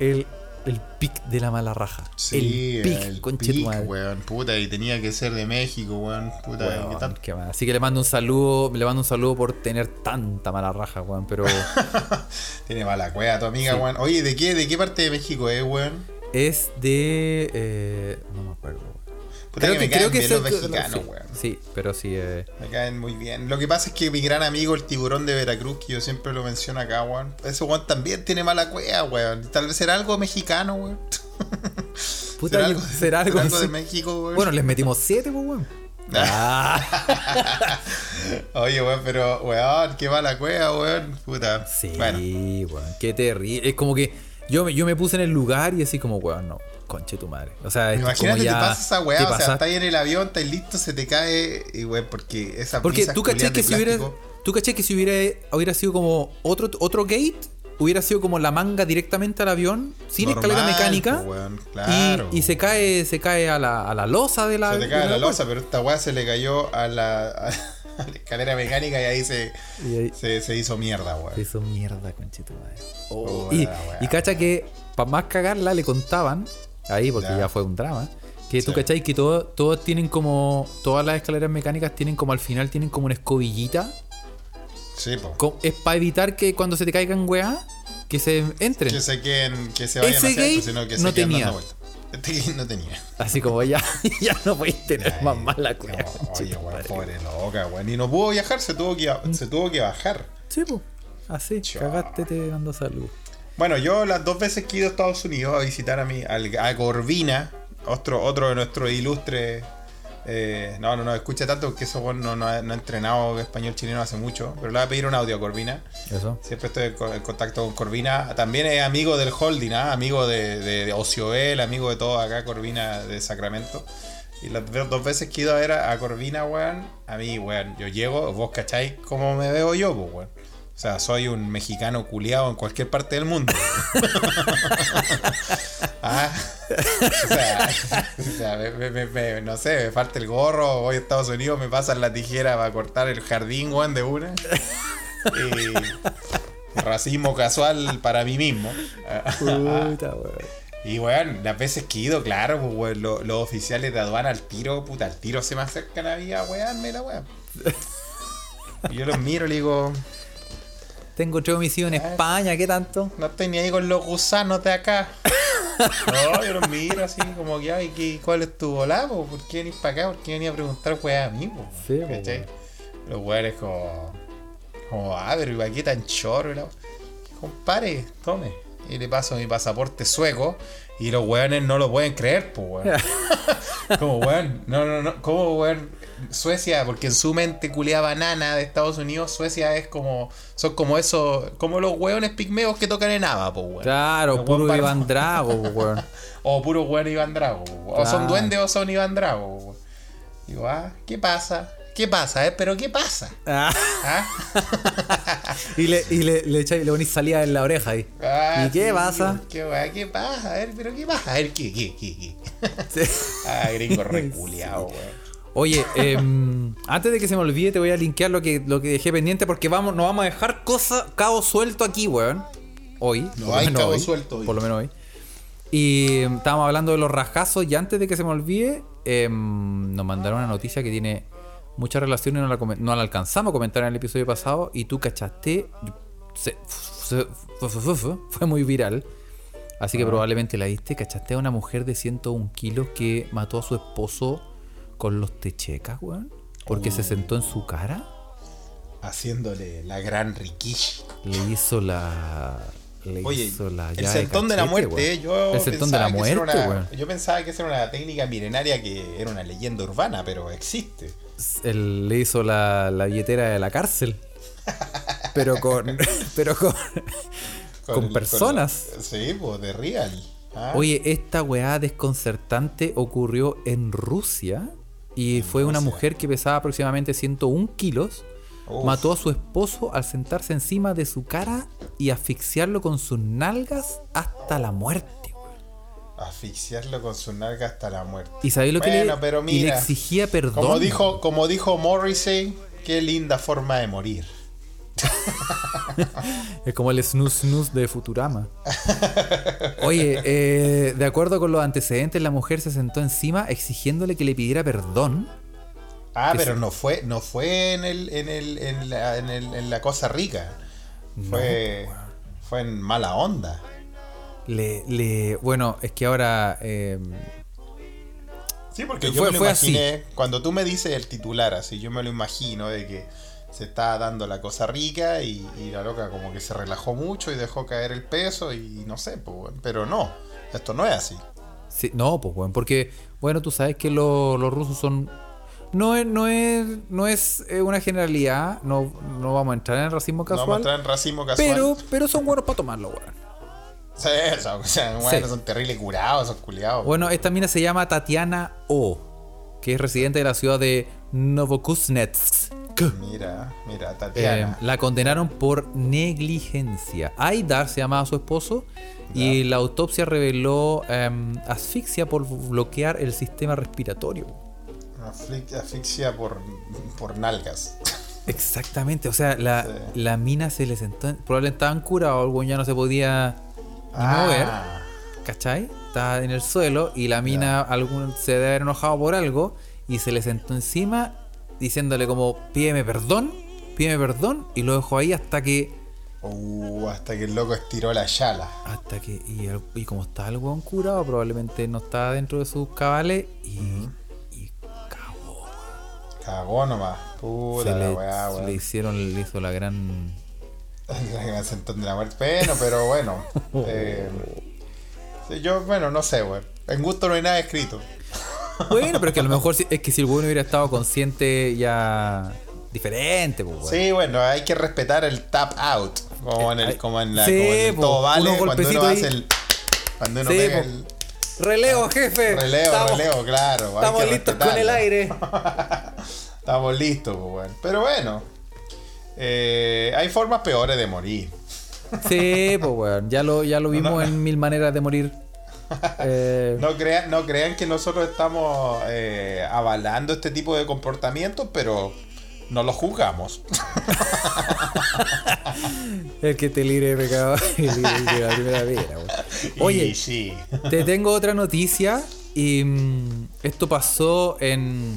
el, el pic de la mala raja. Sí, el pic, el pic, weón. Puta, y tenía que ser de México, weón. Puta, Weón, ¿qué tal? qué. Así que le mando un saludo, le mando un saludo por tener tanta mala raja, weón. Pero Tiene mala cueva tu amiga, Sí. weón. Oye, ¿de qué, ¿de qué parte de México es, weón? es de. eh, no me acuerdo. Puta que me caen bien es los mexicanos, sí, weón. Sí, pero sí. eh, Me caen muy bien. Lo que pasa es que mi gran amigo, el tiburón de Veracruz, que yo siempre lo menciono acá, weón. Ese weón también tiene mala cueva, weón. Tal vez será algo mexicano, weón. Puta, ¿Será algo, será algo de. México, weón? Bueno, les metimos siete, pues, weón. Ah, Oye, weón, pero, weón, qué mala cueva, weón. Puta. sí, Bueno, weón. Qué terrible. Es como que yo, me- yo me puse en el lugar y así como, weón, no. Conche tu madre. O sea, imagínate ya. pasa esa weá, te o sea, pasa- estás ahí en el avión, estás listo, se te cae, y weón, porque esa Porque tú caché que si hubiera. Tú caché que si hubiera, hubiera sido como otro, otro gate, hubiera sido como la manga directamente al avión, sin escalera mecánica. claro. Y, y se cae, se cae a la, a la losa de la. Se te cae la puerta. losa, pero esta weá se le cayó a la, a la escalera mecánica y ahí se, Y ahí se, se hizo mierda, weón. se hizo mierda, conchito madre. Oh, y, la weá. y cacha que, para más cagarla, le contaban, ahí porque Ya. ya. fue un drama, Que tú Sí. cachai que todo- todos tienen como. Todas las escaleras mecánicas tienen como al final tienen como una escobillita. Sí, po. Es para evitar que cuando se te caigan weá, que se entren. Que se queden, que se vayan Ese hacia sino que no se tenía. dando. Este gay no tenía. Así como ya, ya no podéis tener más mala No, cueva. oye, weón, pobre loca, weón. Y no pudo viajar, se tuvo que, se tuvo que bajar. Sí, pues. Así, cagaste te mando salud. Bueno, yo las dos veces que he ido a Estados Unidos a visitar a mi, al- a Corvina, otro, otro de nuestros ilustres. eh, no, no, no, escucha tanto porque eso no, no, ha, no ha entrenado español chileno hace mucho. Pero le voy a pedir un audio a Corvina. Eso. Siempre estoy en co- en contacto con Corvina. También es amigo del holding, ¿ah? amigo de, de, de Ocioel, amigo de todo acá, Corvina de Sacramento. Y las dos veces que he ido a ver a, a Corvina, weón, a mí, weón, yo llego, vos cacháis cómo me veo yo, pues, weón. O sea, soy un mexicano culiado en cualquier parte del mundo. ah, o sea, o sea, me- me- me- me- no sé, me falta el gorro, voy a Estados Unidos, me pasan la tijera para cortar el jardín, weón, de una. Y racismo casual para mí mismo. Puta, weón. Y weón, las veces que he ido, claro, pues weón, lo- los oficiales de aduana al tiro, puta, al tiro se me acercan a mí a wearme la weón. Y yo los miro y le digo, Tengo tres homicidios en España, ¿qué tanto? no estoy ni ahí con los gusanos de acá. No, yo los miro así como que, ay, ¿qué- ¿cuál es tu volá? po? ¿Por qué venís para acá? ¿Por qué venís a preguntar weá a mí? po? Sí. Los weones como, como, ah, pero que tan chorro. y la- Compare, tome. Y le paso mi pasaporte sueco y los weones no lo pueden creer, pues weón. Como weón, no, no, no, como weón, Suecia, porque en su mente culea banana de Estados Unidos, Suecia es como, son como esos, como los weones pigmeos que tocan en Ava, pues weón. Claro, Los puro weón Iván Drago, son O puro weón Iván Drago, po, weón. o son Claro. duendes o son Iván Drago, po, weón. Digo, ah, ¿qué pasa? ¿Qué pasa, eh? ¿Pero qué pasa? ¿Ah? y le, y le, le echáis- le ponís salida en la oreja ahí. Ah, ¿Y qué sí, pasa? ¿Qué, ¿Qué pasa? A ver, pero ¿qué pasa? A ver, ¿qué, qué, qué, qué? Sí. Ah, gringo reculeado, weón. Oye, em, antes de que se me olvide, te voy a linkear lo que, lo que dejé pendiente porque vamos, no vamos a dejar cosa, cabo suelto aquí, weón. Hoy. No hay cabo hoy, suelto hoy. Por lo menos hoy. Y em, estábamos hablando de los rajazos y antes de que se me olvide, em, nos mandaron una noticia que tiene mucha relación y no la, no la alcanzamos a comentar en el episodio pasado y tú cachaste. se- se- fue, muy viral. Así Ah. que probablemente la viste. ¿Cachaste a una mujer de 101 kilos que mató a su esposo con los techecas, weón? Porque Oh. se sentó en su cara. Haciéndole la gran Rikishi. Le hizo la. Le Oye, hizo la el sentón de la muerte, weón. eh, yo El sentón de la muerte, era una- weón. Yo pensaba que esa era una técnica milenaria que era una leyenda urbana, pero existe. Él le hizo la, la billetera de la cárcel. Pero con. pero con. Con el- personas. sí, pues de real. Ah, Oye, esta weá desconcertante ocurrió en Rusia. Y fue una mujer que pesaba aproximadamente 101 kilos. Uf. Mató a su esposo al sentarse encima de su cara y asfixiarlo con sus nalgas hasta la muerte. Asfixiarlo con su nalga hasta la muerte. ¿Y sabéis lo que le, pero y le exigía perdón? Como dijo, como dijo Morrissey, qué linda forma de morir. Es como el snus snus de Futurama. Oye, eh, de acuerdo con los antecedentes, la mujer se sentó encima exigiéndole que le pidiera perdón. Ah, pero no fue, no fue en el, en el, en la, en el- en la cosa rica. Fue, fue en mala onda. Le, le, bueno, es que ahora eh, Sí, porque Fue- yo me lo fue así. imaginé, cuando tú me dices el titular así, yo me lo imagino de que se está dando la cosa rica y, y la loca como que se relajó mucho y dejó caer el peso y no sé, pues, pero no, esto no es así. sí, no, pues bueno, porque bueno, tú sabes que lo- los rusos son no es no es no es eh, una generalidad, no, no vamos a entrar en el racismo No vamos a casual, entrar en racismo casual. pero pero son buenos para tomarlo, weón. Sí, eso, o sea, bueno, Sí. son terribles curados, esos culiados. Bueno, esta mina se llama Tatiana O, que es residente de la ciudad de Novokuznetsk. Mira, mira, Eh, Tatiana. la condenaron por negligencia. Aidar se llamaba su esposo y la autopsia reveló em, asfixia por bloquear el sistema respiratorio. Asfixia por, por nalgas. Exactamente, o sea, la, Sí. la mina se le sentó, probablemente estaban curados, el weón ya no se podía ni mover. Ah, ¿cachai? Está en el suelo y la mina algún, se debe haber enojado por algo y se le sentó encima diciéndole como, pídeme perdón, pídeme perdón y lo dejó ahí hasta que... Uh, hasta que el loco estiró la yala. Hasta que... Y, el- y como está el weón curado, probablemente no está dentro de sus cabales y... y cagó. Cagó nomás. Se Puta la le, weá, se le hicieron, le hizo la gran... La sentón de la muerte. Bueno, pero bueno. eh, yo, bueno, no sé, weón. En gusto no hay nada escrito. Bueno, pero es que a lo mejor es que si el weón hubiera estado consciente ya diferente, pues, weón. Sí, bueno, hay que respetar el tap out. Como en el, Eh, como en la, sí, como en el todo vale, cuando uno hace ahí. el. Cuando uno Sí, pega el Relevo, jefe. relevo, Estamos- relevo, claro. Estamos listos con el aire. Estamos listos, pues, bueno. Pero bueno. eh, hay formas peores de morir. Sí, pues weón. Ya lo, ya lo vimos en mil maneras de morir. Eh, No crean, no crean que nosotros estamos eh, avalando este tipo de comportamientos, pero no lo juzgamos. El que te libre de pecado y libre de la primera pena, weón. Oye, sí. te tengo otra noticia. Y mm, esto pasó en.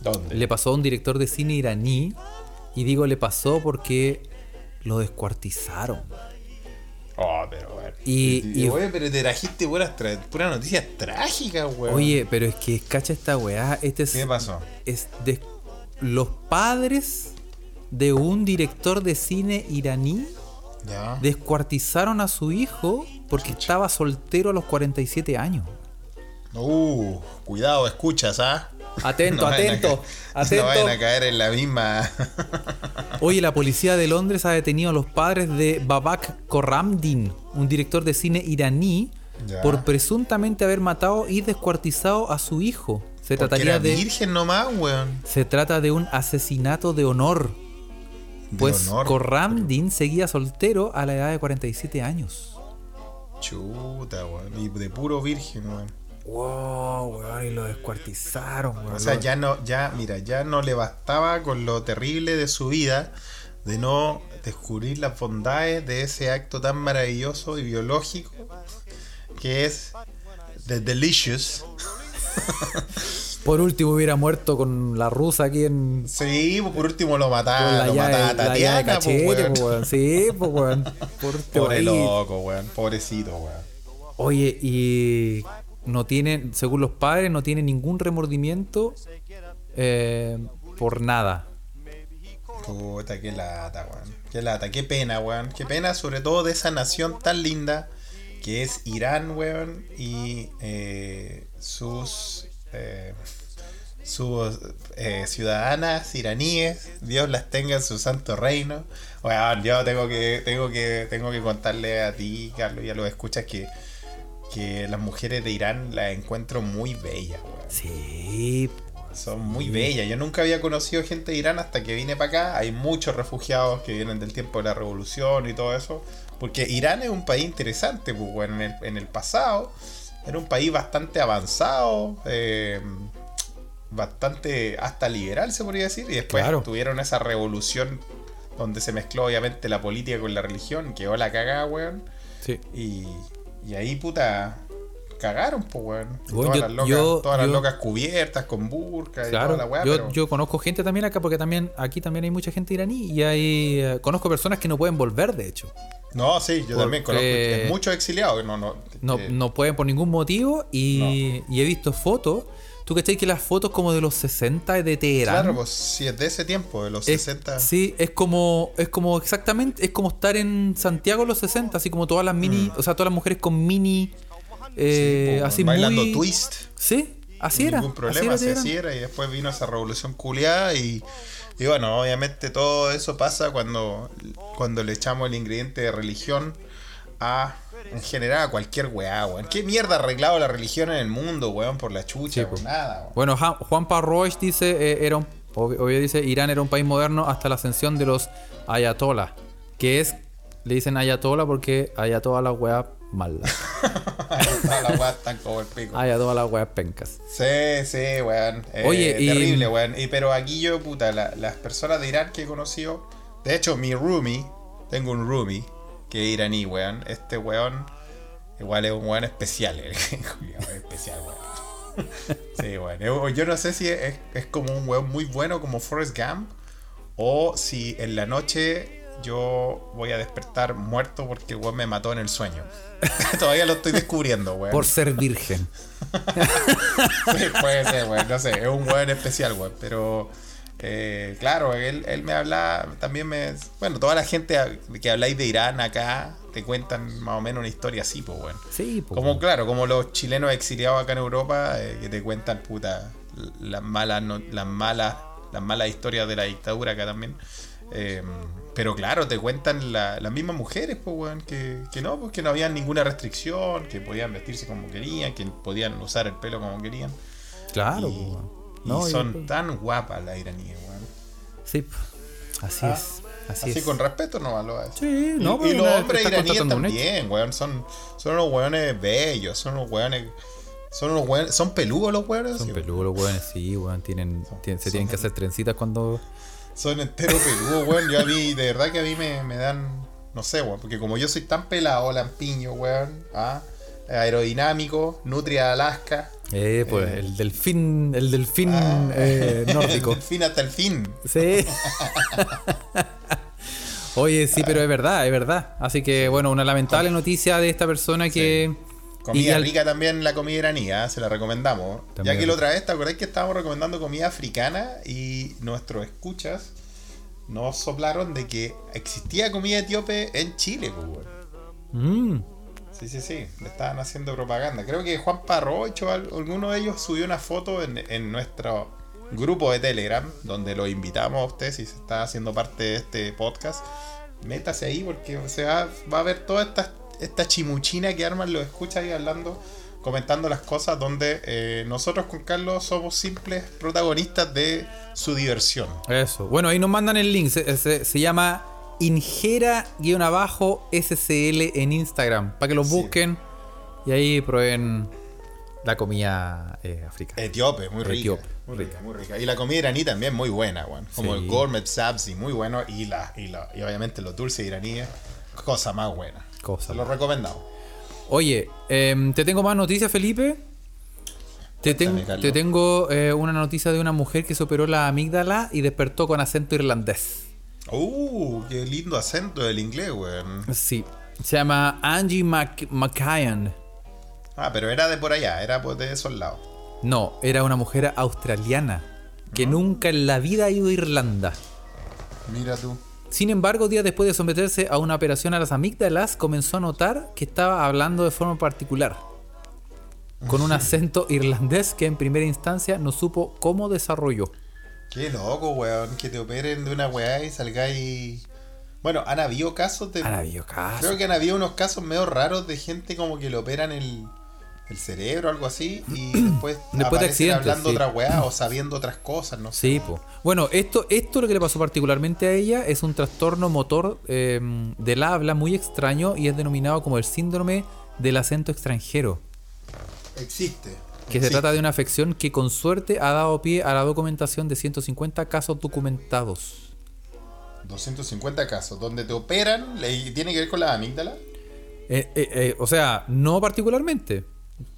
¿Dónde? Le pasó a un director de cine iraní. Y digo le pasó porque lo descuartizaron. Oh, pero bueno. Y- y- Oye, pero te trajiste puras, tra- puras noticias trágicas, weón. Oye, pero es que cacha esta weá. Este es, ¿Qué pasó? es de los padres de un director de cine iraní Ya. descuartizaron a su hijo porque estaba soltero a los 47 años. Uh, cuidado, escuchas, ¿ah? Atento, atento, atento. No vayan a caer en la misma. Oye, la policía de Londres ha detenido a los padres de Babak Korramdin, un director de cine iraní, Ya. por presuntamente haber matado y descuartizado a su hijo. Se Porque trataría era de virgen nomás, weón. se trata de un asesinato de honor, De pues honor. Korramdin seguía soltero a la edad de 47 años. Chuta, weón. Y de puro virgen, weón. Wow, weón, y lo descuartizaron, weón. O sea, ya no, ya, mira, ya no le bastaba con lo terrible de su vida de no descubrir las bondades de ese acto tan maravilloso y biológico que es The Delicious. Por último hubiera muerto con la rusa aquí en Sí, pues, por último lo mataba, lo mataba a Tatiana, pues, pues. Sí, pues, weón. Pobre loco, weón. Pobrecito, weón. Oye, y no tienen, según los padres, no tienen ningún remordimiento eh, por nada. Puta, qué lata, weón. Qué lata, qué pena, weón. Qué pena, sobre todo de esa nación tan linda que es Irán, weón. Y eh, sus. eh, sus eh, ciudadanas iraníes, Dios las tenga en su santo reino. Weón, yo tengo que, tengo que, tengo que contarle a ti, Carlos, y a los escuchas que, que las mujeres de Irán las encuentro muy bellas. Sí, Son muy bellas. Yo nunca había conocido gente de Irán hasta que vine para acá. Hay muchos refugiados que vienen del tiempo de la revolución y todo eso. Porque Irán es un país interesante, pues bueno, en el, en el pasado era un país bastante avanzado, eh, bastante hasta liberal se podría decir. Y después Claro. tuvieron esa revolución donde se mezcló obviamente la política con la religión. Quedó la cagada, weón. sí. Y, y ahí, puta, cagaron, pues, weón. Todas yo- las locas, yo- todas las locas cubiertas con burka y Claro, toda la weá, yo, pero- yo conozco gente también acá porque también aquí también hay mucha gente iraní y hay eh, conozco personas que no pueden volver de hecho. No, sí, yo también conozco muchos exiliados que no, no, No, que- no pueden por ningún motivo y, y he visto fotos. ¿Tú cachai que las fotos como de los 60 de Teherán? Claro, pues si es de ese tiempo, de los es, 60. Sí, es como, es como exactamente, es como estar en Santiago en los 60, así como todas las mini, o sea, todas las mujeres con mini, eh, así bailando muy... twist. Sí, así sin era. Ningún problema, era así, Teherán. así era. Y después vino esa revolución culiada y, y bueno, obviamente todo eso pasa cuando, cuando le echamos el ingrediente de religión a, en general, a cualquier weá, weón. ¿Qué mierda ha arreglado la religión en el mundo, weón? Por la chucha, Sí, pues. Nada, weón. Bueno, Juan Parroich dice, eh, era un, obvio, obvio dice, Irán era un país moderno hasta la ascensión de los ayatollah, que es, le dicen ayatollah porque ayatollah las weas malas, Todas las weas están como el pico. ayatollah las weas pencas. Sí, sí, weón. Eh, Oye, y- Terrible, weón. Y, pero aquí yo, puta, la- las personas de Irán que he conocido. De hecho, mi roomie, tengo un roomie que iraní, weón. Este weón Igual es un weón especial, es especial, weón. Sí, bueno. Yo no sé si es, es como un weón muy bueno como Forrest Gump. O si en la noche yo voy a despertar muerto porque el weón me mató en el sueño. Todavía lo estoy descubriendo, weón. Por ser virgen. Sí, puede ser, weón. No sé, es un weón especial, weón. Pero, eh, claro, él, él me habla, también me... Bueno, toda la gente que habláis de Irán acá te cuentan más o menos una historia así, pues, weón. Sí, po, Como, claro, como los chilenos exiliados acá en Europa, eh, que te cuentan, puta, las malas, no- las malas, las malas historias de la dictadura acá también. Eh, pero claro, te cuentan la- las mismas mujeres, pues, weón, que, que no, pues que no había ninguna restricción, que podían vestirse como querían, que podían usar el pelo como querían. Claro, y, po, weón. y No, y- son tan guapas las iraníes, weón. Sí, así Ah, es. Así, Así es. con respeto no lo hace. Sí, Y- no, y, pero los hombres iraníes también, weón. Son, son unos weones bellos, son unos weones. Son unos weones. ¿Son peludos los weones? Son Sí, peludos los weones, sí, weón. Tienen, tienen- se tienen que hacer trencitas cuando. Son enteros peludos, weón. Yo a mí, de verdad que a mí me, me dan. No sé, weón. Porque como yo soy tan pelado, lampiño, weón. ¿ah? Aerodinámico, Nutria Alaska. Eh, pues Eh. el delfín, el delfín ah, eh, nórdico. Del fin hasta el fin. Sí. Oye, sí, pero es verdad, es verdad. Así que, bueno, una lamentable noticia de esta persona que. Comida al- rica también la comida iraní, ¿ah? se la recomendamos. También ya que la otra vez, ¿te acordás que estábamos recomendando comida africana y nuestros escuchas nos soplaron de que existía comida etíope en Chile, pues. Mm, Sí, sí, sí, le estaban haciendo propaganda. Creo que Juan Parrocho, al- alguno de ellos, subió una foto en, en nuestro grupo de Telegram, donde lo invitamos a usted si se está haciendo parte de este podcast. Métase ahí porque o sea, va a ver toda esta, esta chimuchina que arman los escucha ahí hablando, comentando las cosas, donde eh, nosotros con Carlos somos simples protagonistas de su diversión. eso. Bueno, ahí nos mandan el link. Se, se- se llama Ingera-SCL en Instagram. Para que lo Sí. busquen y ahí prueben la comida eh, africana. Etíope, muy rica. Etíope, muy rica, muy rica. Y la comida iraní también muy buena, weón. Como Sí. el gourmet sabzi, muy bueno. Y, la, y, la, y obviamente los dulces iraníes, cosa más buena. Cosa Se los más. recomendamos. Oye, em, te tengo más noticias, Felipe. Te, ten- te tengo eh, una noticia de una mujer que se operó la amígdala y despertó con acento irlandés. Uh, qué lindo acento del inglés, weón. Sí, se llama Angie Mc- McKayan. Ah, pero era de por allá, era pues de esos lados. No, era una mujer australiana que nunca en la vida ha ido a Irlanda. Mira tú. Sin embargo, días después de someterse a una operación a las amígdalas, comenzó a notar que estaba hablando de forma particular, con un acento irlandés que en primera instancia no supo cómo desarrolló. Qué loco, weón. Que te operen de una weá y salgáis. Bueno, han habido casos de. Han habido casos. Creo que han habido unos casos medio raros de gente como que le operan el, el cerebro o algo así y después, de aparecen accidentes, hablando sí. otra weá o sabiendo otras cosas, no sé. Sí, po. Bueno, esto, esto lo que le pasó particularmente a ella es un trastorno motor eh, del habla muy extraño y es denominado como el síndrome del acento extranjero. Existe. Que se trata de una afección que con suerte ha dado pie a la documentación de 150 casos documentados. 250 casos donde te operan, tiene que ver con la amígdala. Eh, eh, eh, o sea, no particularmente,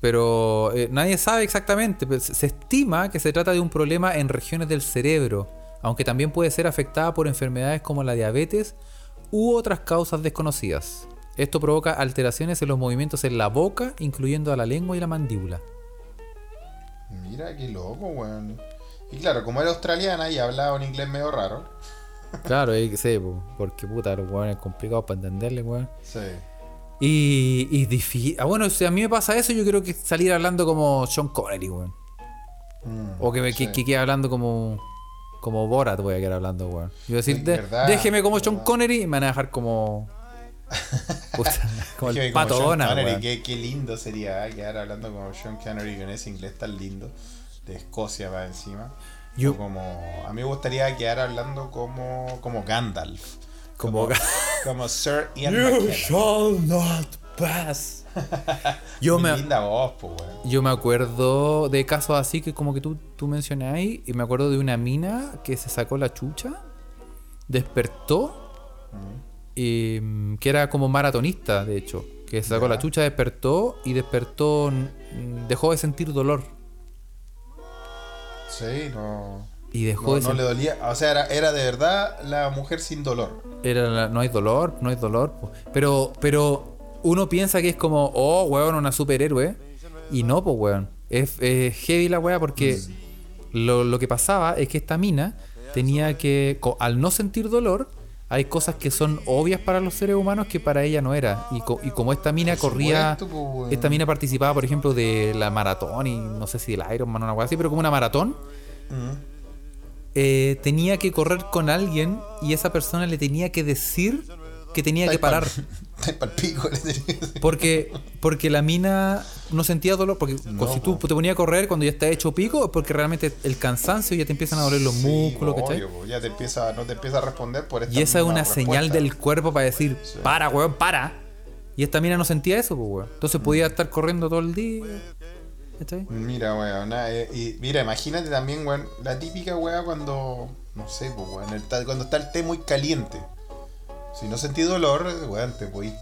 pero nadie sabe exactamente. pero se estima que se trata de un problema en regiones del cerebro, aunque también puede ser afectada por enfermedades como la diabetes u otras causas desconocidas. Esto provoca alteraciones en los movimientos en la boca, incluyendo a la lengua y la mandíbula. Mira, qué loco, weón. Y claro, como era australiana y hablaba un inglés medio raro. Claro, sé, po, porque puta, los weones complicados para entenderle, weón. Sí. Y, y difícil. Ah, bueno, si a mí me pasa eso, yo creo que salir hablando como Sean Connery, weón. Mm, O que, me, sí. que, que quede hablando como. Como Borat voy a quedar hablando, weón. Yo decir, Sí, de- verdad, déjeme como Sean verdad. Connery y me van a dejar como. Puta, como el como pato qué, qué lindo sería ¿eh? quedar hablando como Sean Connery con ese inglés tan lindo de Escocia para encima. Yo- O como a mí me gustaría quedar hablando como como Gandalf, Como. como Sir Ian You McKellen. shall not pass. Yo me, linda voz, weón. yo me acuerdo de casos así que como que tú, tú mencionáis y me acuerdo de una mina que se sacó la chucha, despertó y mm, que era como maratonista, de hecho, que se sacó la chucha, despertó y despertó, mm, dejó de sentir dolor. Sí, no. Y dejó No, de no sentir... le dolía. O sea, era, era de verdad la mujer sin dolor. Era la- no hay dolor, no hay dolor. Pero, pero uno piensa que es como, oh, weón, una superhéroe. Y no, pues, weón. Es, es heavy la weá porque lo, lo que pasaba es que esta mina tenía que, al no sentir dolor, hay cosas que son obvias para los seres humanos que para ella no era. Y, co- y como esta mina corría, esta mina participaba, por ejemplo, de la maratón y no sé si del Ironman o weá así, pero como una maratón. Eh, tenía que correr con alguien y esa persona le tenía que decir que tenía que parar. Porque, porque la mina no sentía dolor. Porque No, si tú po. te ponías a correr cuando ya está hecho pico, es porque realmente el cansancio ya te empiezan a doler los Sí, músculos, ¿cachai? obvio, po, ya te empieza, no te empieza a responder por esta Y esa es una respuesta. señal del cuerpo para decir, Sí. para, weón, para. Y esta mina no sentía eso, pues, weón. Entonces podía estar corriendo todo el día. ¿Cachai? Mira, weón, na- eh, y mira, imagínate también, weón, la típica weá cuando, no sé, pues, weón, el cuando está el té muy caliente. Si no sentí dolor, weón, te podís,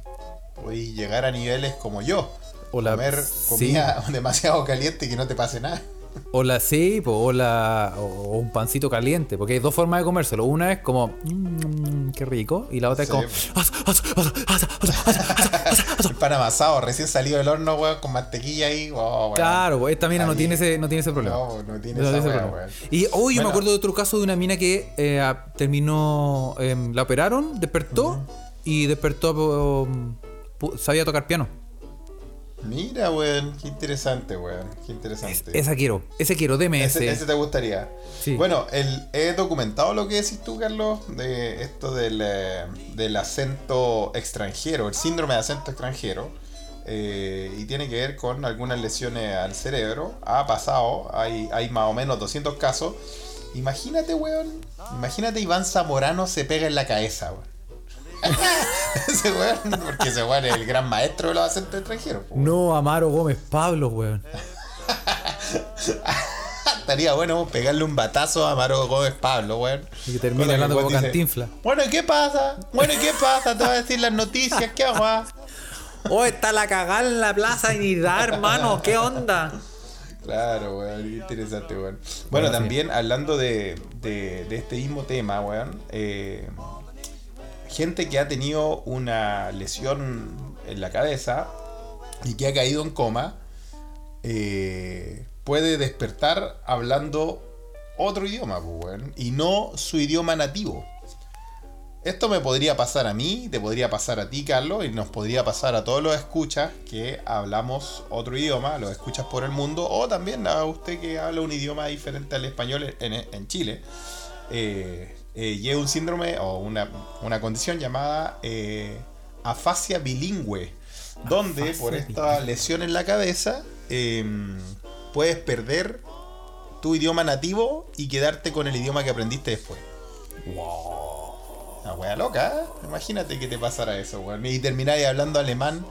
podís llegar a niveles como yo. O la- comer sí. comida demasiado caliente y que no te pase nada. O la sí, po, o, la, o, un pancito caliente, porque hay dos formas de comérselo. Una es como, mmm, qué rico, y la otra Sí, es como. El pan amasado, recién salido del horno, weón, con mantequilla ahí. oh, claro, pues, esta mina no tiene ese, no tiene ese problema. No, no tiene No esa tiene ese weá, problema. weón. Y hoy yo me acuerdo de otro caso de una mina que eh, ah, terminó, em, la operaron, despertó y despertó, um, sabía tocar piano. Mira, weón, qué interesante, weón, qué interesante. Esa quiero, ese quiero, deme ese. Ese, ese te gustaría. Sí. Bueno, el, he documentado lo que decís tú, Carlos, de esto del, eh, del acento extranjero, el síndrome de acento extranjero. eh, y tiene que ver con algunas lesiones al cerebro. Ha pasado, hay, hay más o menos 200 casos. Imagínate, weón. Imagínate Iván Zamorano se pega en la cabeza, weón. ese weón, porque ese weón es el gran maestro de los acentos extranjeros. weón. No, Amaro Gómez Pablo, weón. Estaría bueno pegarle un batazo a Amaro Gómez Pablo, weón. Y que termine Cosa hablando como Cantinfla. Bueno, ¿y qué pasa? Bueno, ¿y qué pasa? Te voy a decir las noticias, ¿qué hago? ah? Oh, está la cagada en la plaza y da, hermano, ¿qué onda? Claro, weón, qué interesante, weón. Bueno, Bueno, sí. también hablando de, de- de este mismo tema, weón. eh, gente que ha tenido una lesión en la cabeza y que ha caído en coma, eh, puede despertar hablando otro idioma, pues, y no su idioma nativo. Esto me podría pasar a mí, te podría pasar a ti, Carlos, y nos podría pasar a todos los escuchas que hablamos otro idioma, los escuchas por el mundo, o también a usted que habla un idioma diferente al español en, en Chile. Eh, eh, es un síndrome o una, una condición llamada eh, afasia bilingüe, donde Afasia por esta lesión en la cabeza eh, puedes perder tu idioma nativo y quedarte con el idioma que aprendiste después. Una wea loca, ¿eh? Imagínate que te pasara eso, weón. Y termináis hablando alemán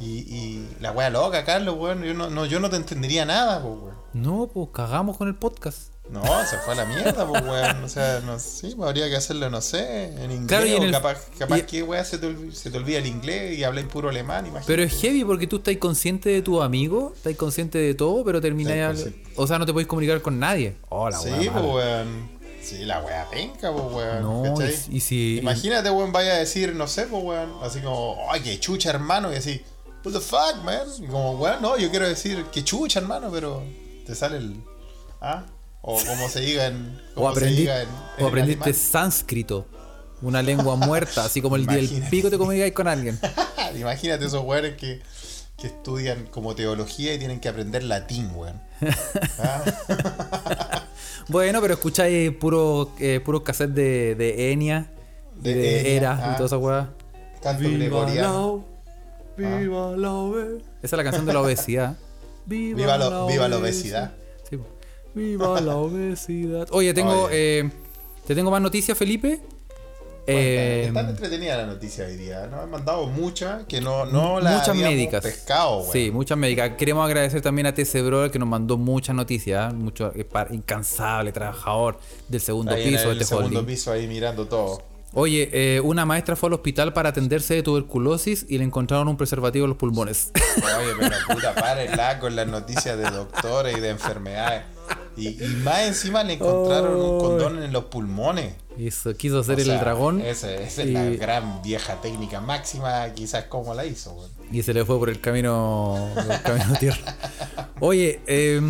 y, y la wea loca, Carlos, weón. Yo no, no- yo no te entendería nada, weón. No, pues cagamos con el podcast. No, se fue a la mierda, pues, weón. O sea, no, sí, pues, habría que hacerlo, no sé, en inglés. Claro, y en o el- capaz, capaz y- que, weón, se te, olvi- se te olvida el inglés y habláis puro alemán, imagínate. Pero es heavy porque tú estás consciente de tu amigo, estás consciente de todo, pero termináis. O sea, no te podéis comunicar con nadie. Oh, la sí, pues, weón. Sí, la wea penca, pues, weón. No, y, y si. Imagínate, weón, vaya a decir, no sé, pues, weón, así como, ay, que chucha, hermano, y así, what the fuck, man. Y como, weón, no, yo quiero decir que chucha, hermano, pero te sale el. ¿Ah? O como se diga en. o, como se aprendi- diga en- en o el aprendiste sánscrito. Una lengua muerta, así como el día del pico te comunicáis con alguien. Imagínate esos weones que, que estudian como teología y tienen que aprender latín, weón. ¿Ah? Bueno, pero escucháis puros eh, puros cassettes de, de Enya, De de, Enya, Era ah. y toda esa weá. Canto Viva gregoriano. la, viva la obe- Esa es la canción de la obesidad. Viva, Viva, lo- viva la obesidad. Viva la obesidad. Oye, tengo, Oye. eh, te tengo más noticias, Felipe. Eh, Está entretenida la noticia hoy día. Nos han mandado muchas que no, no las muchas médicas. pescado. Sí, muchas médicas. Queremos agradecer también a TC Bro que nos mandó muchas noticias. ¿eh? Mucho eh, incansable, trabajador del segundo Ahí en piso de el este segundo holding. piso ahí mirando todo. Oye, eh, una maestra fue al hospital para atenderse de tuberculosis y le encontraron un preservativo en los pulmones. Oye, pero puta, párenla con las noticias de doctores y de enfermedades. Y, y más encima le encontraron un condón en los pulmones. Hizo- quiso hacer O el dragón Esa, esa es la gran vieja técnica máxima, quizás como la hizo. weón. y se le fue por el camino, por el camino tierra. Oye, Pero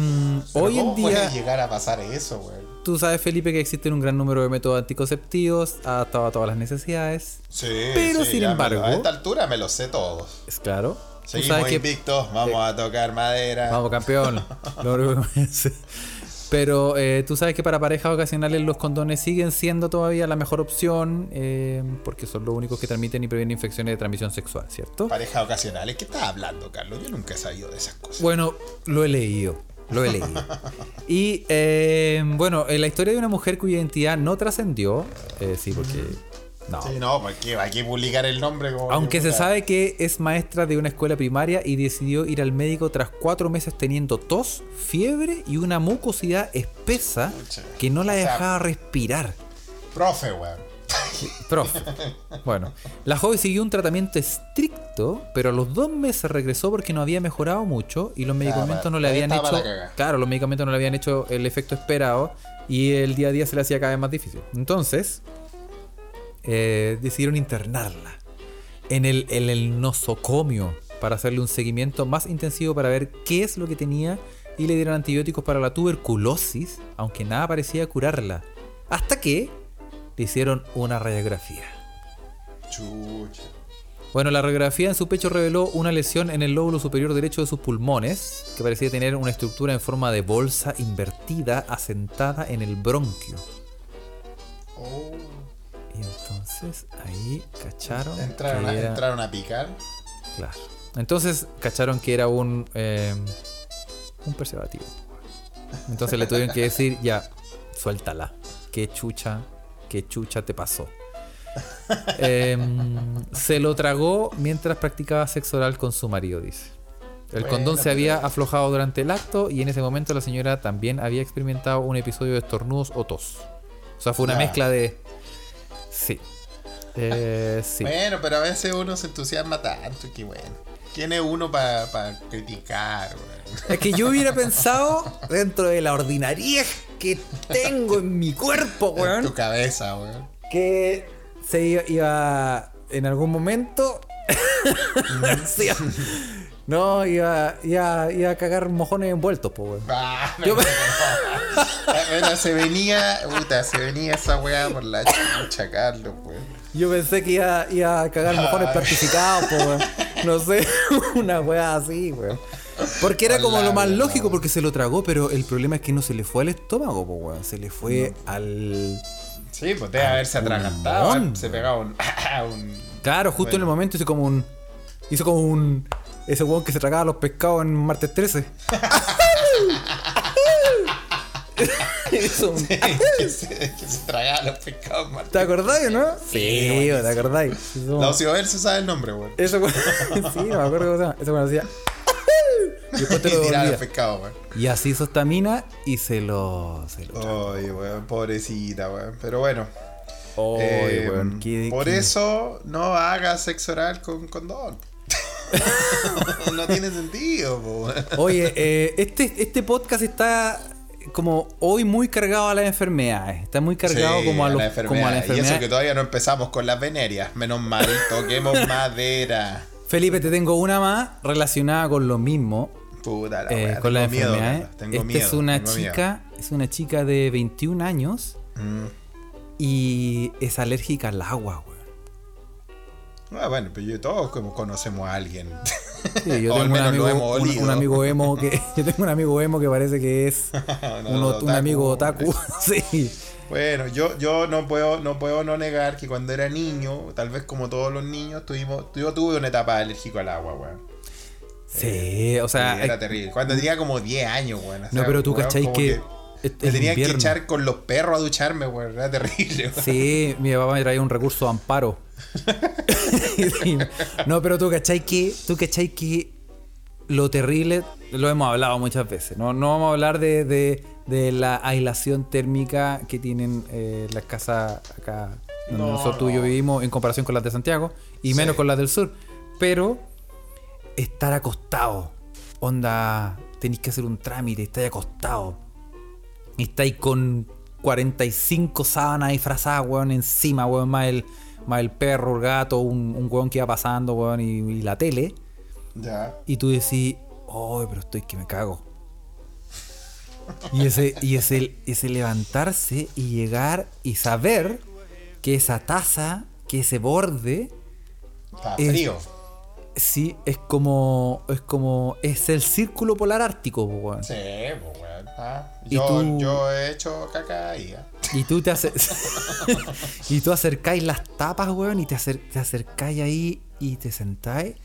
hoy en ¿Cómo puede día, llegar a pasar eso, weón? Tú sabes, Felipe, que existen un gran número de métodos anticonceptivos adaptados a todas las necesidades. Sí, Pero, sí, sin embargo- lo- a esta altura me los sé todos. Es claro. Seguimos sabes que invictos, vamos a tocar madera. Vamos, campeón. Lo único que me sé. Pero eh, tú sabes que para parejas ocasionales los condones siguen siendo todavía la mejor opción eh, porque son los únicos que transmiten y previenen infecciones de transmisión sexual, ¿cierto? Parejas ocasionales. ¿Qué estás hablando, Carlos? Yo nunca he sabido de esas cosas. Bueno, lo he leído. Lo he leído. Y eh, bueno, en la historia de una mujer cuya identidad no trascendió, eh, sí, porque. No. Sí, no, ¿para qué? Hay que publicar el nombre como. Aunque se sabe que es maestra de una escuela primaria y decidió ir al médico tras cuatro meses teniendo tos, fiebre y una mucosidad espesa Pucha. que no la O sea- dejaba respirar. Profe, weón. Profe. Bueno, la joven siguió un tratamiento estricto, pero a los dos meses regresó porque no había mejorado mucho y los medicamentos pa- no le habían hecho. Claro, los medicamentos no le habían hecho el efecto esperado y el día a día se le hacía cada vez más difícil. Entonces, eh, decidieron internarla en el, en el nosocomio para hacerle un seguimiento más intensivo para ver qué es lo que tenía y le dieron antibióticos para la tuberculosis, aunque nada parecía curarla. Hasta que le hicieron una radiografía. Chucha. Bueno, la radiografía en su pecho reveló una lesión en el lóbulo superior derecho de sus pulmones, que parecía tener una estructura en forma de bolsa invertida asentada en el bronquio. Oh. Y entonces ahí cacharon Entraron, a, era- entraron a picar. Claro. Entonces cacharon que era un eh, un preservativo. Entonces le tuvieron que decir, ya, suéltala. Qué chucha, qué chucha te pasó. Em, se lo tragó mientras practicaba sexo oral con su marido, dice. El Bueno, condón se había aflojado durante el acto y en ese momento la señora también había experimentado un episodio de estornudos o tos. O sea, fue una mezcla de... Sí. Eh, sí. Bueno, pero a veces uno se entusiasma tanto que bueno. ¿Quién es uno para criticar, weón? Es que yo hubiera pensado dentro de la ordinariez que tengo en mi cuerpo, En weón, tu cabeza, weón. que se iba, iba en algún momento. No, iba, iba, iba a cagar mojones envueltos, po, weón. Ah, Yo- no, no. Bueno, se venía, puta, se venía esa weá por la chucha, Carlos, weón. Yo pensé que iba, iba a cagar mojones plastificados, po, weón. No sé, una weá así, weón. Porque era como lo más lógico, porque se lo tragó, pero el problema es que no se le fue al estómago, po, weón. Se le fue al. Sí, pues debe haberse atragantado. pulmón, Se pegaba un. un Claro, justo en el momento hizo como un. Hizo como un. Ese weón que se tragaba los pescados en martes 13. Hizo un- que, se, que se tragaba los pescados ¿Te Martín. acordáis o no? Sí, buenísimo. ¿te acordáis? Hizo- La Ociover se sabe el nombre, weón. Ese weón. sí, no me acuerdo cómo se llama. Ese weón hacía. Y después te Y lo tiraba los pescados, weón. Y así hizo esta mina y se lo. Se lo. Ay, weón, pobrecita, weón. Pero bueno. Ay, eh, weón, qué- por qué- eso no hagas sexo oral con condón. no tiene sentido, po. Oye, eh, este, este podcast está como hoy muy cargado a las enfermedades. Está muy cargado Sí, como a, los, como a la enfermedad. Y eso que todavía no empezamos con las venerias. Menos mal, toquemos madera. Felipe, te tengo una más relacionada con lo mismo. Puta la eh, con las enfermedades. Tengo Esta miedo. es una tengo miedo. chica, es una chica de 21 años Mm. y es alérgica al agua, weón. Ah, bueno, pero yo todos conocemos a alguien. Sí, yo O al tengo un amigo, un, olido. un amigo emo que yo tengo un amigo emo que parece que es No, un, amigo otaku. sí. Bueno, yo, yo no puedo no puedo no negar que cuando era niño, tal vez como todos los niños, tuvimos, yo tuve una etapa alérgico al agua, weón. Sí, o sea, era eh, terrible. Cuando tenía como 10 años, weón. No, sea, pero tú como que que me tenía que echar con los perros a ducharme, weón. Era terrible, weón. Sí, mi papá me traía un recurso de amparo. No, pero tú cachai que, tú cachai que lo terrible, lo hemos hablado muchas veces. No, no vamos a hablar de, de- de la aislación térmica que tienen eh, las casas acá donde No, nosotros tú y yo vivimos en comparación con las de Santiago y Sí. menos con las del sur. Pero estar acostado, onda, tenéis que hacer un trámite, estáis acostado. Estáis con 45 sábanas disfrazadas, weón, encima, weón, más el, más el perro, el gato, un, un weón que iba pasando, weón, y, y la tele. Ya. Y tú decís, oh, pero estoy que me cago. Y ese, y ese, ese levantarse y llegar y saber que esa taza, que ese borde, Está Es- frío. sí, es como. Es como. Es el círculo polar ártico, weón. Sí, pues, weón. Ah, Yo, tú- yo he hecho caca ahí. ah. Y tú te haces. y tú acercáis las tapas, weón, y te, acer, te acercáis ahí y te sentáis.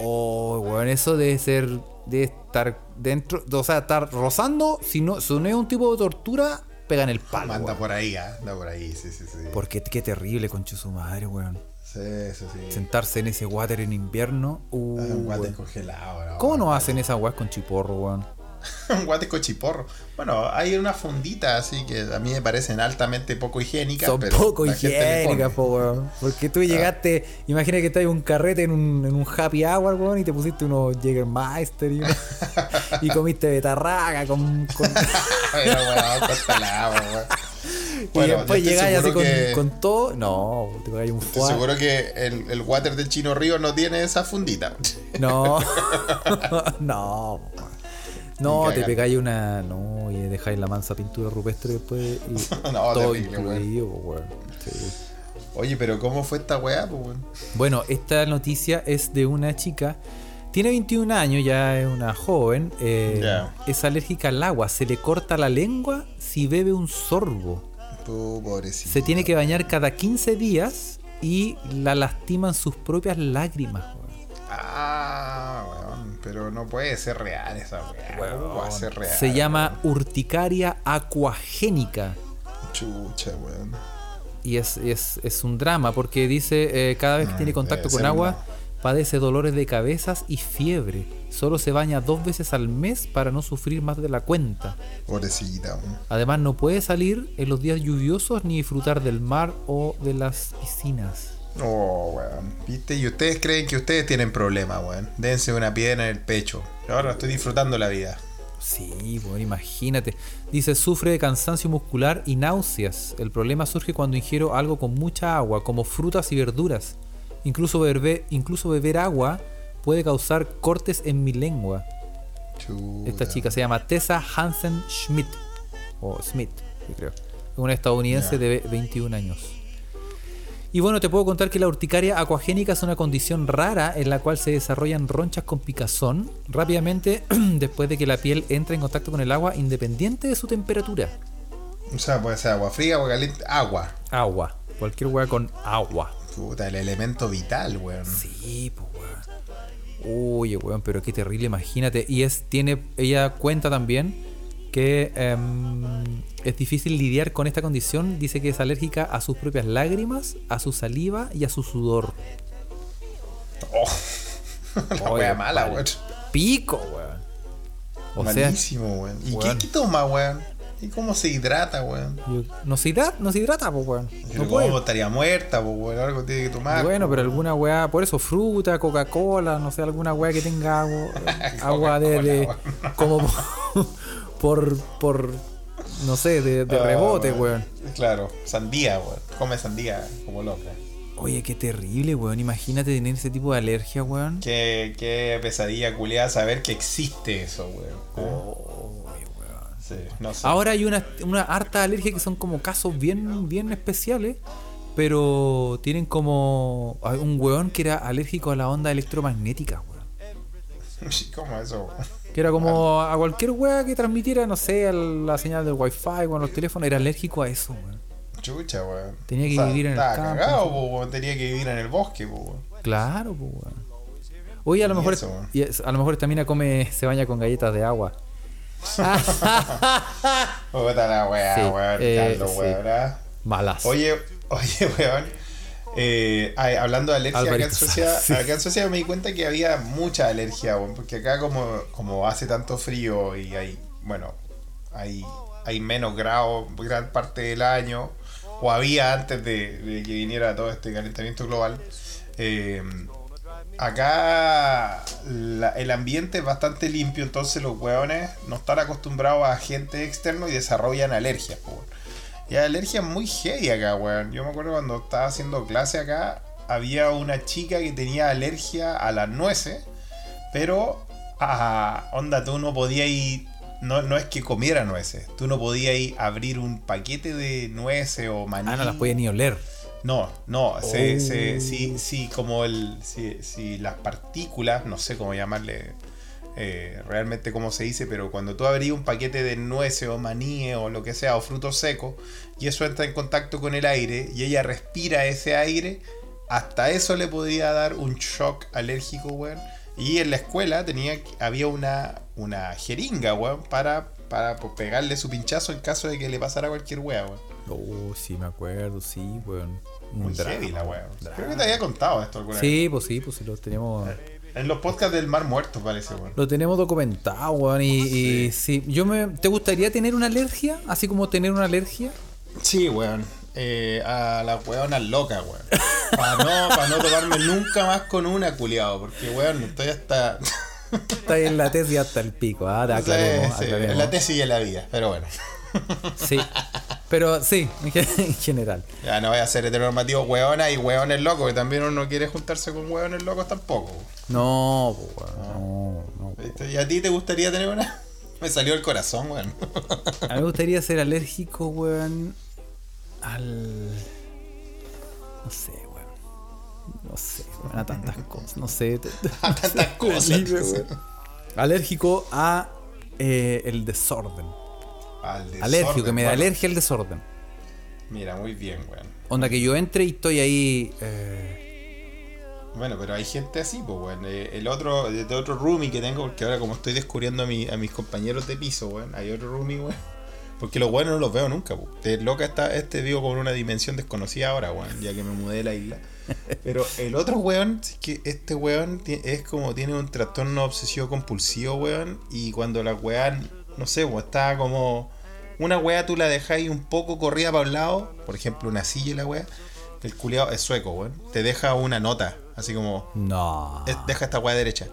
Oh, weón, eso debe ser. Debe estar dentro. O sea, estar rozando. Si no, si no es un tipo de tortura, pega en el palo. Anda weón. por ahí, ah, anda por ahí, sí, sí, sí. Porque qué terrible, concho su madre, weón. Sí, sí, sí. Sentarse en ese water en invierno. Uh, Ah, un weón. congelado, no. ¿Cómo no hacen esas weas con chiporro, weón? un guate cochiporro. Bueno, hay una fundita así que a mí me parecen altamente poco higiénicas. Son pero poco higiénicas, po, weón. Porque tú llegaste, imagina que estás en un carrete en un, en un happy hour, weón, y te pusiste unos Jägermeister y, uno- y comiste betarraga con. con- Pero, weón, córtala, weón. y Bueno, después yo estoy llegáis así con, que- con todo. No, te pegáis un fuá. seguro que el, el water del Chino Río no tiene esa fundita. No, no. No, te pegáis una. No, y dejáis la mansa pintura rupestre después. Y No, todo terrible, incluido, weón. Sí. Oye, pero ¿cómo fue esta weá, pues, weón? Bueno, esta noticia es de una chica. Tiene 21 años, ya es una joven. eh, Ya. Es alérgica al agua. Se le corta la lengua si bebe un sorbo. Tú, pobrecito. Se tiene que bañar cada 15 días y la lastiman sus propias lágrimas. weón. Ah, weón. Pero no puede ser real esa weá. Se llama urticaria acuagénica. Chucha, weón. Y es, es, es un drama porque dice eh, cada vez que Mm, tiene contacto con agua una- padece dolores de cabezas y fiebre. Solo se baña dos veces al mes para no sufrir más de la cuenta. Pobrecita, weón. Además no puede salir en los días lluviosos ni disfrutar del mar o de las piscinas. Oh, weón. ¿Viste? Y ustedes creen que ustedes tienen problemas, weón. Dense una piedra en el pecho. Ahora estoy disfrutando la vida. Sí, bueno, imagínate. Dice, sufre de cansancio muscular y náuseas. El problema surge cuando ingiero algo con mucha agua, como frutas y verduras. Incluso beber, incluso beber agua puede causar cortes en mi lengua. Esta chica se llama Tessa Hansen Schmidt. O Smith, yo creo. Es una estadounidense de ve- 21 años. Y bueno, te puedo contar que la urticaria acuagénica es una condición rara en la cual se desarrollan ronchas con picazón rápidamente después de que la piel entra en contacto con el agua independiente de su temperatura. O sea, puede ser agua fría, agua caliente. Agua. Agua. Cualquier hueá con agua. Puta, el elemento vital, weón. Sí, pues weón. Oye, weón, pero qué terrible, imagínate. Y es, tiene, ella cuenta también que em, es difícil lidiar con esta condición. Dice que es alérgica a sus propias lágrimas, a su saliva y a su sudor. Oh. la Oye, wea mala, weón. Pico, weón. O sea, Malísimo, weón. ¿Y weón. qué, toma, weón? ¿Y cómo se hidrata, weón? no se hidrata, no se hidrata, pues, weón. Pero No ¿Cómo puede. estaría muerta, pues, weón? Algo tiene que tomar. Bueno, pero alguna weá, por eso fruta, Coca-Cola, no sé, alguna weá que tenga agua, agua de, de- como por, por, no sé, de, de Ah, rebote, weón. Claro, sandía, weón. Come sandía como loca. Oye, qué terrible, weón. Imagínate tener ese tipo de alergia, weón. Qué, qué pesadilla culiada saber que existe eso, weón. Oye, weón. Sí, no sé. Ahora hay una, una harta alergia que son como casos bien, bien especiales, pero tienen como un weón que era alérgico a la onda electromagnética, weón. ¿Cómo eso? weón? Que era como a cualquier weá que transmitiera, no sé, la señal del wifi o los teléfonos, era alérgico a eso, weón. Chucha, weón. Tenía que vivir en el estaba campo, cagado, po. Tenía que vivir en el bosque, po, weón. Claro, pues, weón. Oye, a lo mejor, eso, y es- a lo mejor esta mina come, se baña con galletas de agua. Puta la weá, Sí, weón. eh, Carlos, sí. weón. ¿ah? Malas. Oye, oye, weón. Eh, hablando de alergia, acá en, Suecia, sí. acá en Suecia me di cuenta que había mucha alergia, porque acá como, como hace tanto frío y hay, bueno, hay, hay menos grados gran parte del año, o había antes de, de que viniera todo este calentamiento global. Eh, acá la- el ambiente es bastante limpio, entonces los hueones no están acostumbrados a agentes externos y desarrollan alergias. Y hay alergias muy heavy acá, weón. Yo me acuerdo cuando estaba haciendo clase acá, había una chica que tenía alergia a las nueces, pero a onda tú no podías ir. No, no es que comiera nueces, tú no podías ir a abrir un paquete de nueces o maní. Ah, no las podía ni oler. No, no, se, Oh. se- sí, sí, como el, si, si las partículas, no sé cómo llamarle eh, realmente cómo se dice, pero cuando tú abrías un paquete de nueces o maníes o lo que sea, o frutos secos, y eso entra en contacto con el aire, y ella respira ese aire, hasta eso le podría dar un shock alérgico, weón. Y en la escuela tenía, había una, una jeringa, weón, para, para pegarle su pinchazo en caso de que le pasara cualquier weá, weón. Oh, sí, me acuerdo, sí, weón. Un Muy drama, heavy la drama. Creo que te había contado esto alguna vez. Sí, pues sí, pues sí, lo tenemos. En los podcasts del Mar Muerto parece, weón. Lo tenemos documentado, weón. Y, y sí, yo me. ¿Te gustaría tener una alergia? Así como tener una alergia. Sí, weón. Eh, a las weonas locas, weón. Para no, pa' no tocarme nunca más con una, culiado. Porque, weón, estoy hasta. Está ahí en la tesis hasta el pico, ah, Sí, aclaremos, sí, aclaremos. en la tesis y en la vida, pero bueno. Sí. Pero sí, en gen- en general. Ya no voy a ser heteronormativo weona y weones locos, que también uno no quiere juntarse con weones locos tampoco. No, weón, no, no. ¿Viste? ¿Y a ti te gustaría tener una? Me salió el corazón, weón. A mí me gustaría ser alérgico, weón, al... No sé, weón. No sé, weón, a tantas cosas. No sé. A tantas cosas. Alérgico a eh, el desorden. Al desorden, Alérgico, que me da bueno. alergia al desorden. Mira, muy bien, weón. Onda que yo entre y estoy ahí... eh, Bueno, pero hay gente así, pues, weón. Eh, El otro, de otro roomie que tengo, porque ahora como estoy descubriendo a, mi- a mis compañeros de piso, weón, hay otro roomie, weón. Porque los buenos no los veo nunca, weón. De loca está, este vivo con una dimensión desconocida ahora, weón, ya que me mudé de la isla. Pero el otro weón, es que este weón es como tiene un trastorno obsesivo compulsivo, weón. Y cuando la weón, no sé, weón, está como. Una weá tú la dejáis un poco corrida para un lado, por ejemplo, una silla y la weá. El culiado es sueco, weón. Te deja una nota, así como. No. "Es- deja esta weá derecha.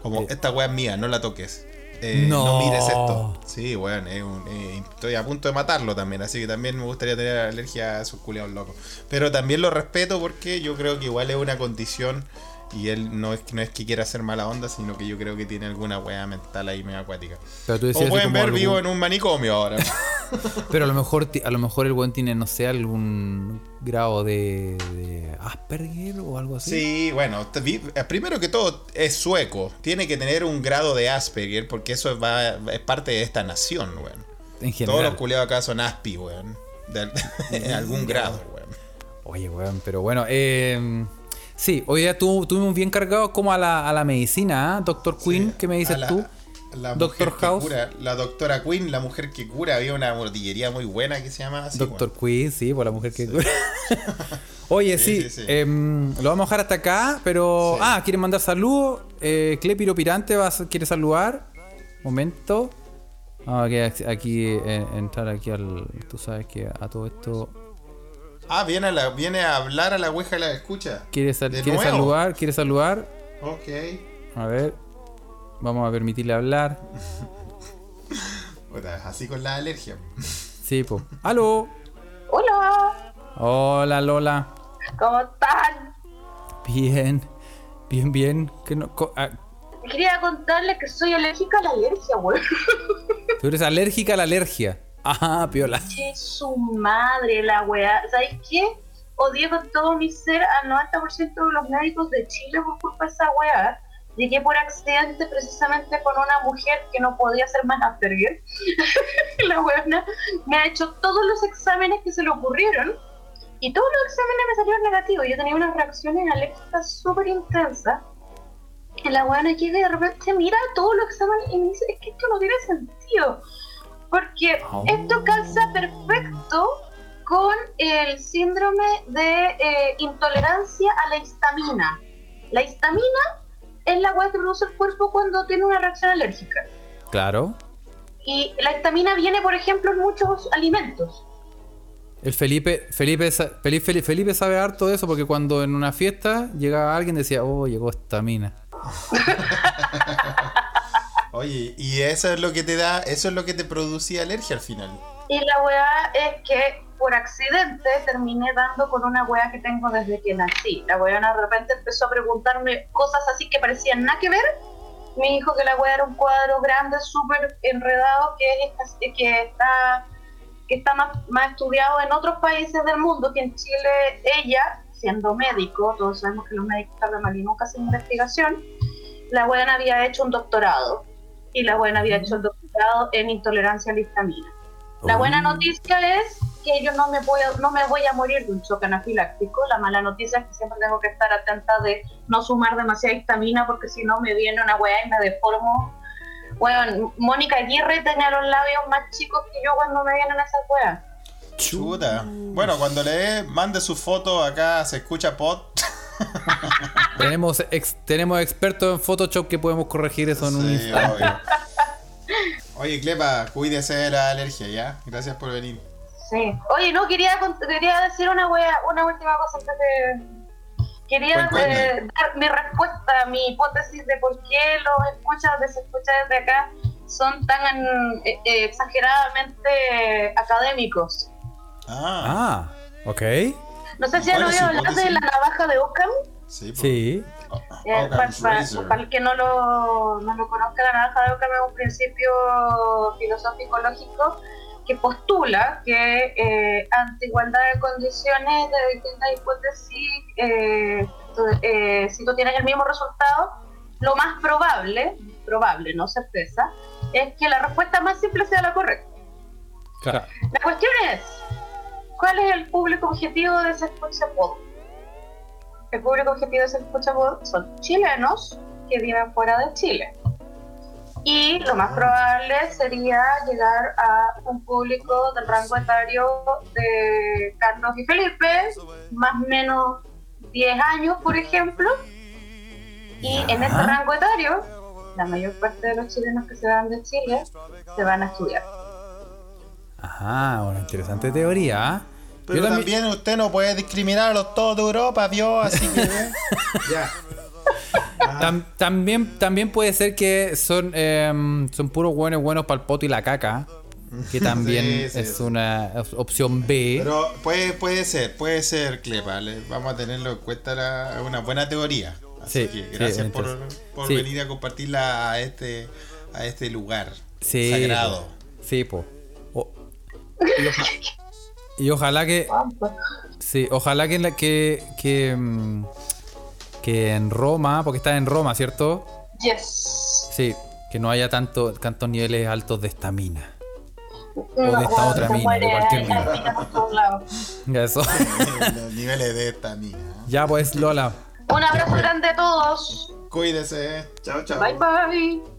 Como, Eh. esta weá es mía, no la toques. Eh, No. no. mires esto. Sí, weón, es un- eh, estoy a punto de matarlo también, así que también me gustaría tener alergia a esos culiados locos. Pero también lo respeto porque yo creo que igual es una condición y él no es, no es que quiera hacer mala onda, sino que yo creo que tiene alguna weá mental ahí medio acuática. Pero tú así pueden ver, algún- vivo en un manicomio ahora. Pero a lo mejor a lo mejor el buen tiene, no sé, algún grado de, de Asperger o algo así. Sí, bueno, eh, primero que todo es sueco. Tiene que tener un grado de Asperger porque eso va, es parte de esta nación, weón. En Todos general. los culiados acá son Aspi, weón. De, en algún grado, weón. Oye, weón, pero bueno, eh, sí, hoy día tu- tuvimos bien cargados como a la, a la medicina, ¿ah? Doctor Queen, ¿qué me dices la- tú? La Doctor House. cura, la doctora Queen, la mujer que cura, había una botillería muy buena que se llama así. Doctor weón. Queen, sí, por la mujer que cura. Oye, sí, Sí, em, lo vamos a dejar hasta acá, pero... Ah, ¿quieren mandar saludos? Eh, Clepiro Pirante va a- quiere saludar. Momento. Ah, aquí, aquí, eh, entrar aquí al... Tú sabes que a todo esto... Ah, viene a, la, viene a hablar a la ouija y la escucha. ¿Quiere, sal- ¿De quiere nuevo? saludar? ¿Quiere saludar? Ok. A ver. Vamos a permitirle hablar. Así con la alergia. Sí, po. ¡Aló! Hola, Hola, Lola. ¿cómo están? Bien. Bien, bien. Que no, co- ah, Quería contarles que soy alérgica a la alergia, weón. tú eres alérgica a la alergia. Ah, piola. Che, su madre, la weá. ¿Sabéis qué? Odié con todo mi ser al 90% de los médicos de Chile por culpa de esa weá. Llegué por accidente precisamente con una mujer que no podía ser más Asperger. la weona me ha hecho todos los exámenes que se le ocurrieron y todos los exámenes me salieron negativos. Yo tenía unas reacciones alérgicas súper intensas. La weona llega y de repente mira todos los exámenes y me dice, es que esto no tiene sentido. Porque Oh. esto calza perfecto con el síndrome de eh, intolerancia a la histamina. La histamina es la weá que produce el cuerpo cuando tiene una reacción alérgica. Claro. Y la histamina viene, por ejemplo, en muchos alimentos. El Felipe, Felipe, Felipe, Felipe, Felipe sabe harto de eso porque cuando en una fiesta llegaba alguien decía, oh, llegó esta mina. Oye, y eso es lo que te da, eso es lo que te producía alergia al final. Y la weá es que por accidente terminé dando con una weá que tengo desde que nací. La weá de repente empezó a preguntarme cosas así que parecían nada que ver. Me dijo que la weá era un cuadro grande, súper enredado, que, es, que está, que está más, más estudiado en otros países del mundo, que en Chile ella, siendo médico, todos sabemos que los médicos tardan mal y nunca hacen investigación, la buena había hecho un doctorado. Y la buena había hecho el doctorado en intolerancia a la histamina. La buena noticia es que yo no me voy a, no me voy a morir de un choque anafiláctico. La mala noticia es que siempre tengo que estar atenta de no sumar demasiada histamina porque si no me viene una weá y me deformo. Bueno, Mónica Aguirre tenía los labios más chicos que yo cuando me vienen esas weas. Chuta. Bueno, cuando le mande su foto acá, se escucha pod. Tenemos, ex- tenemos expertos en Photoshop que podemos corregir eso en un instante. obvio. Oye, Clepa, cuídese de la alergia, ¿ya? Gracias por venir. Sí. Oye, no, quería, quería decir una wea, una última cosa antes de... Quería eh, dar mi respuesta, mi hipótesis de por qué los escuchas, desescuchas desde acá son tan eh, eh, exageradamente académicos. Ah, Ah, ok. No sé si han ¿Cuál es oído hablar de la navaja de Occam. Sí. po. Sí. Eh, para, razor. para el que no lo, no lo conozca, la navaja de Occam es un principio filosófico lógico que postula que eh, ante igualdad de condiciones de distintas hipótesis, eh, eh, si tú tienes el mismo resultado, lo más probable, probable, no certeza, es que la respuesta más simple sea la correcta. Claro. La cuestión es, ¿cuál es el público objetivo de ese escucha pod? El público objetivo de pod son chilenos que viven fuera de Chile. Y lo más probable sería llegar a un público del rango etario de Carlos y Felipe, más o menos 10 años, por ejemplo. Y en ese rango etario, la mayor parte de los chilenos que se van de Chile se van a estudiar. Ajá, una interesante teoría. ¿ah? Pero también... usted no puede discriminar a los todos de Europa, vio, así que. ya. Tam- también, también puede ser que son, em, son puros buenos buenos para el poto y la caca. Que también Sí, sí, es sí. una op- opción B. Pero puede, puede ser, puede ser, Clepa. le- Vamos a tenerlo en cuenta, la- una buena teoría. Así Sí, que gracias por, por sí. venir a compartirla a este, a este lugar Sí, sagrado. po. Sí, po. y, oja- y ojalá que. Sí, ojalá que, en la- que, que, mm, que en Roma, porque está en Roma, ¿cierto? Yes. Sí, que no haya tanto, tantos niveles altos de estamina. No, de esta bueno, otra mina, de cualquier mina. eso. Los niveles de esta mina. ya pues, Lola. Un abrazo grande a todos. Cuídese. Chao, chao. Bye bye.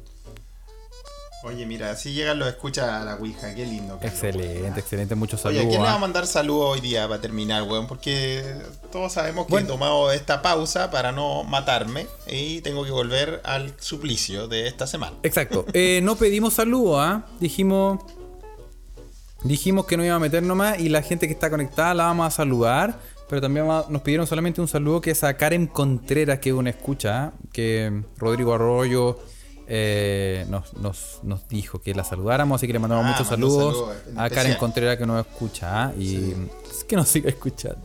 Oye, mira, así llegan los escucha a la Ouija. Qué lindo. Excelente, excelente. Muchos Oye, ¿a saludos. quién le va a ah. mandar saludos hoy día para terminar, weón? Porque todos sabemos que Bueno. he tomado esta pausa para no matarme y tengo que volver al suplicio de esta semana. Exacto. Eh, no pedimos saludos, ¿ah? Dijimos. Dijimos que no iba a meter nomás y la gente que está conectada la vamos a saludar. Pero también nos pidieron solamente un saludo que es a Karen Contreras, que es una escucha, ¿ah? que Rodrigo Arroyo eh, nos, nos- nos dijo que la saludáramos, así que le mandamos Ah, muchos saludos a Karen. Contreras que nos escucha ¿ah? y es que nos siga escuchando.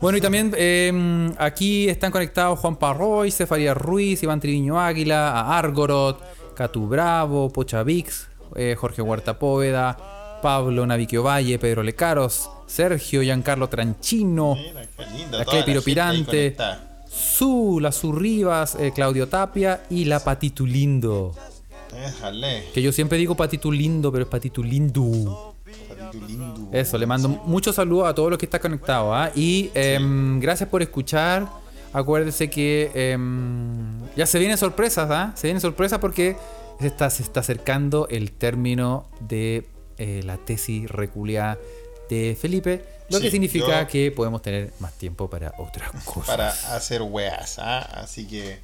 Bueno, y también eh, aquí están conectados Juan Parroy, Cefaría Ruiz, Iván Triviño Águila, a Argorot, Catu Bravo, Pocha Vix, eh, Jorge Huerta Póveda, Pablo Naviquio Valle, Pedro Lecaros, Sergio Giancarlo Tranchino, Mira, qué lindo. La toda Clepiro gente ahí Pirante. Su, la Su Rivas, eh, Claudio Tapia y la Patitu Lindo. Déjale. Que yo siempre digo Patitu Lindo, pero es Patitu Lindo. Patito lindo. Eso, le mando muchos saludos a todos los que están conectados. ¿ah? Y em, gracias por escuchar. Acuérdense que em, ya se vienen sorpresas, ¿ah? Se vienen sorpresas porque se está, se está acercando el término de eh, la tesis reculiada de Felipe. Lo Sí, que significa yo- que podemos tener más tiempo para otras cosas. Para hacer weas, ¿ah? Así que.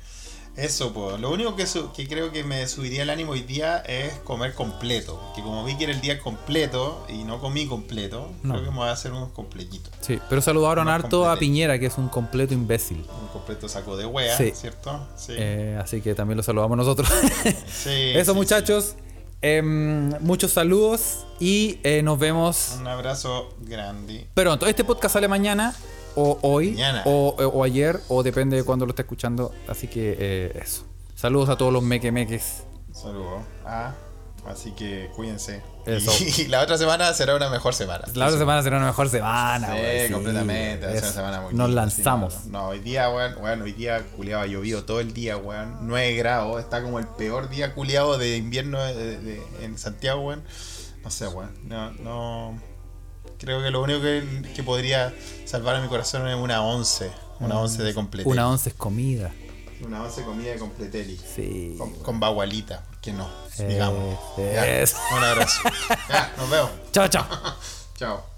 Eso, pues. Lo único que, que creo que me subiría el ánimo hoy día es comer completo. Que como vi que era el día completo y no comí completo, No. creo que me voy a hacer unos completitos. Sí, pero saludaron harto a. Piñera, que es un completo imbécil. Un completo saco de wea, Sí. ¿cierto? Sí. Eh, así que también lo saludamos nosotros. Sí, Eso, muchachos. Em, muchos saludos y eh, nos vemos. Un abrazo grande. pronto. Este podcast sale mañana o hoy Mañana. O, o ayer o depende de cuándo lo esté escuchando. Así que eh, eso. Saludos a todos los mequemeques. Saludos. Ah, así que cuídense. Eso. Y, la otra semana será una mejor semana. La otra semana será una mejor semana, Sí, güey, sí, completamente. una semana muy Nos lanzamos. sí, no, no, hoy día, weón, weón, hoy día culiado ha llovido todo el día, weón. 9 grados, está como el peor día culiado de invierno de- de- en Santiago, weón. No sé, weón. No, no. Creo que lo único que, que podría salvar a mi corazón es una once. Una once de completelli. Una once es comida. Una once comida de completelli. Sí. Con, con bagualita, ¿por qué no? Digamos. Ya, un abrazo. ya, nos vemos. Chao, chao. Chao.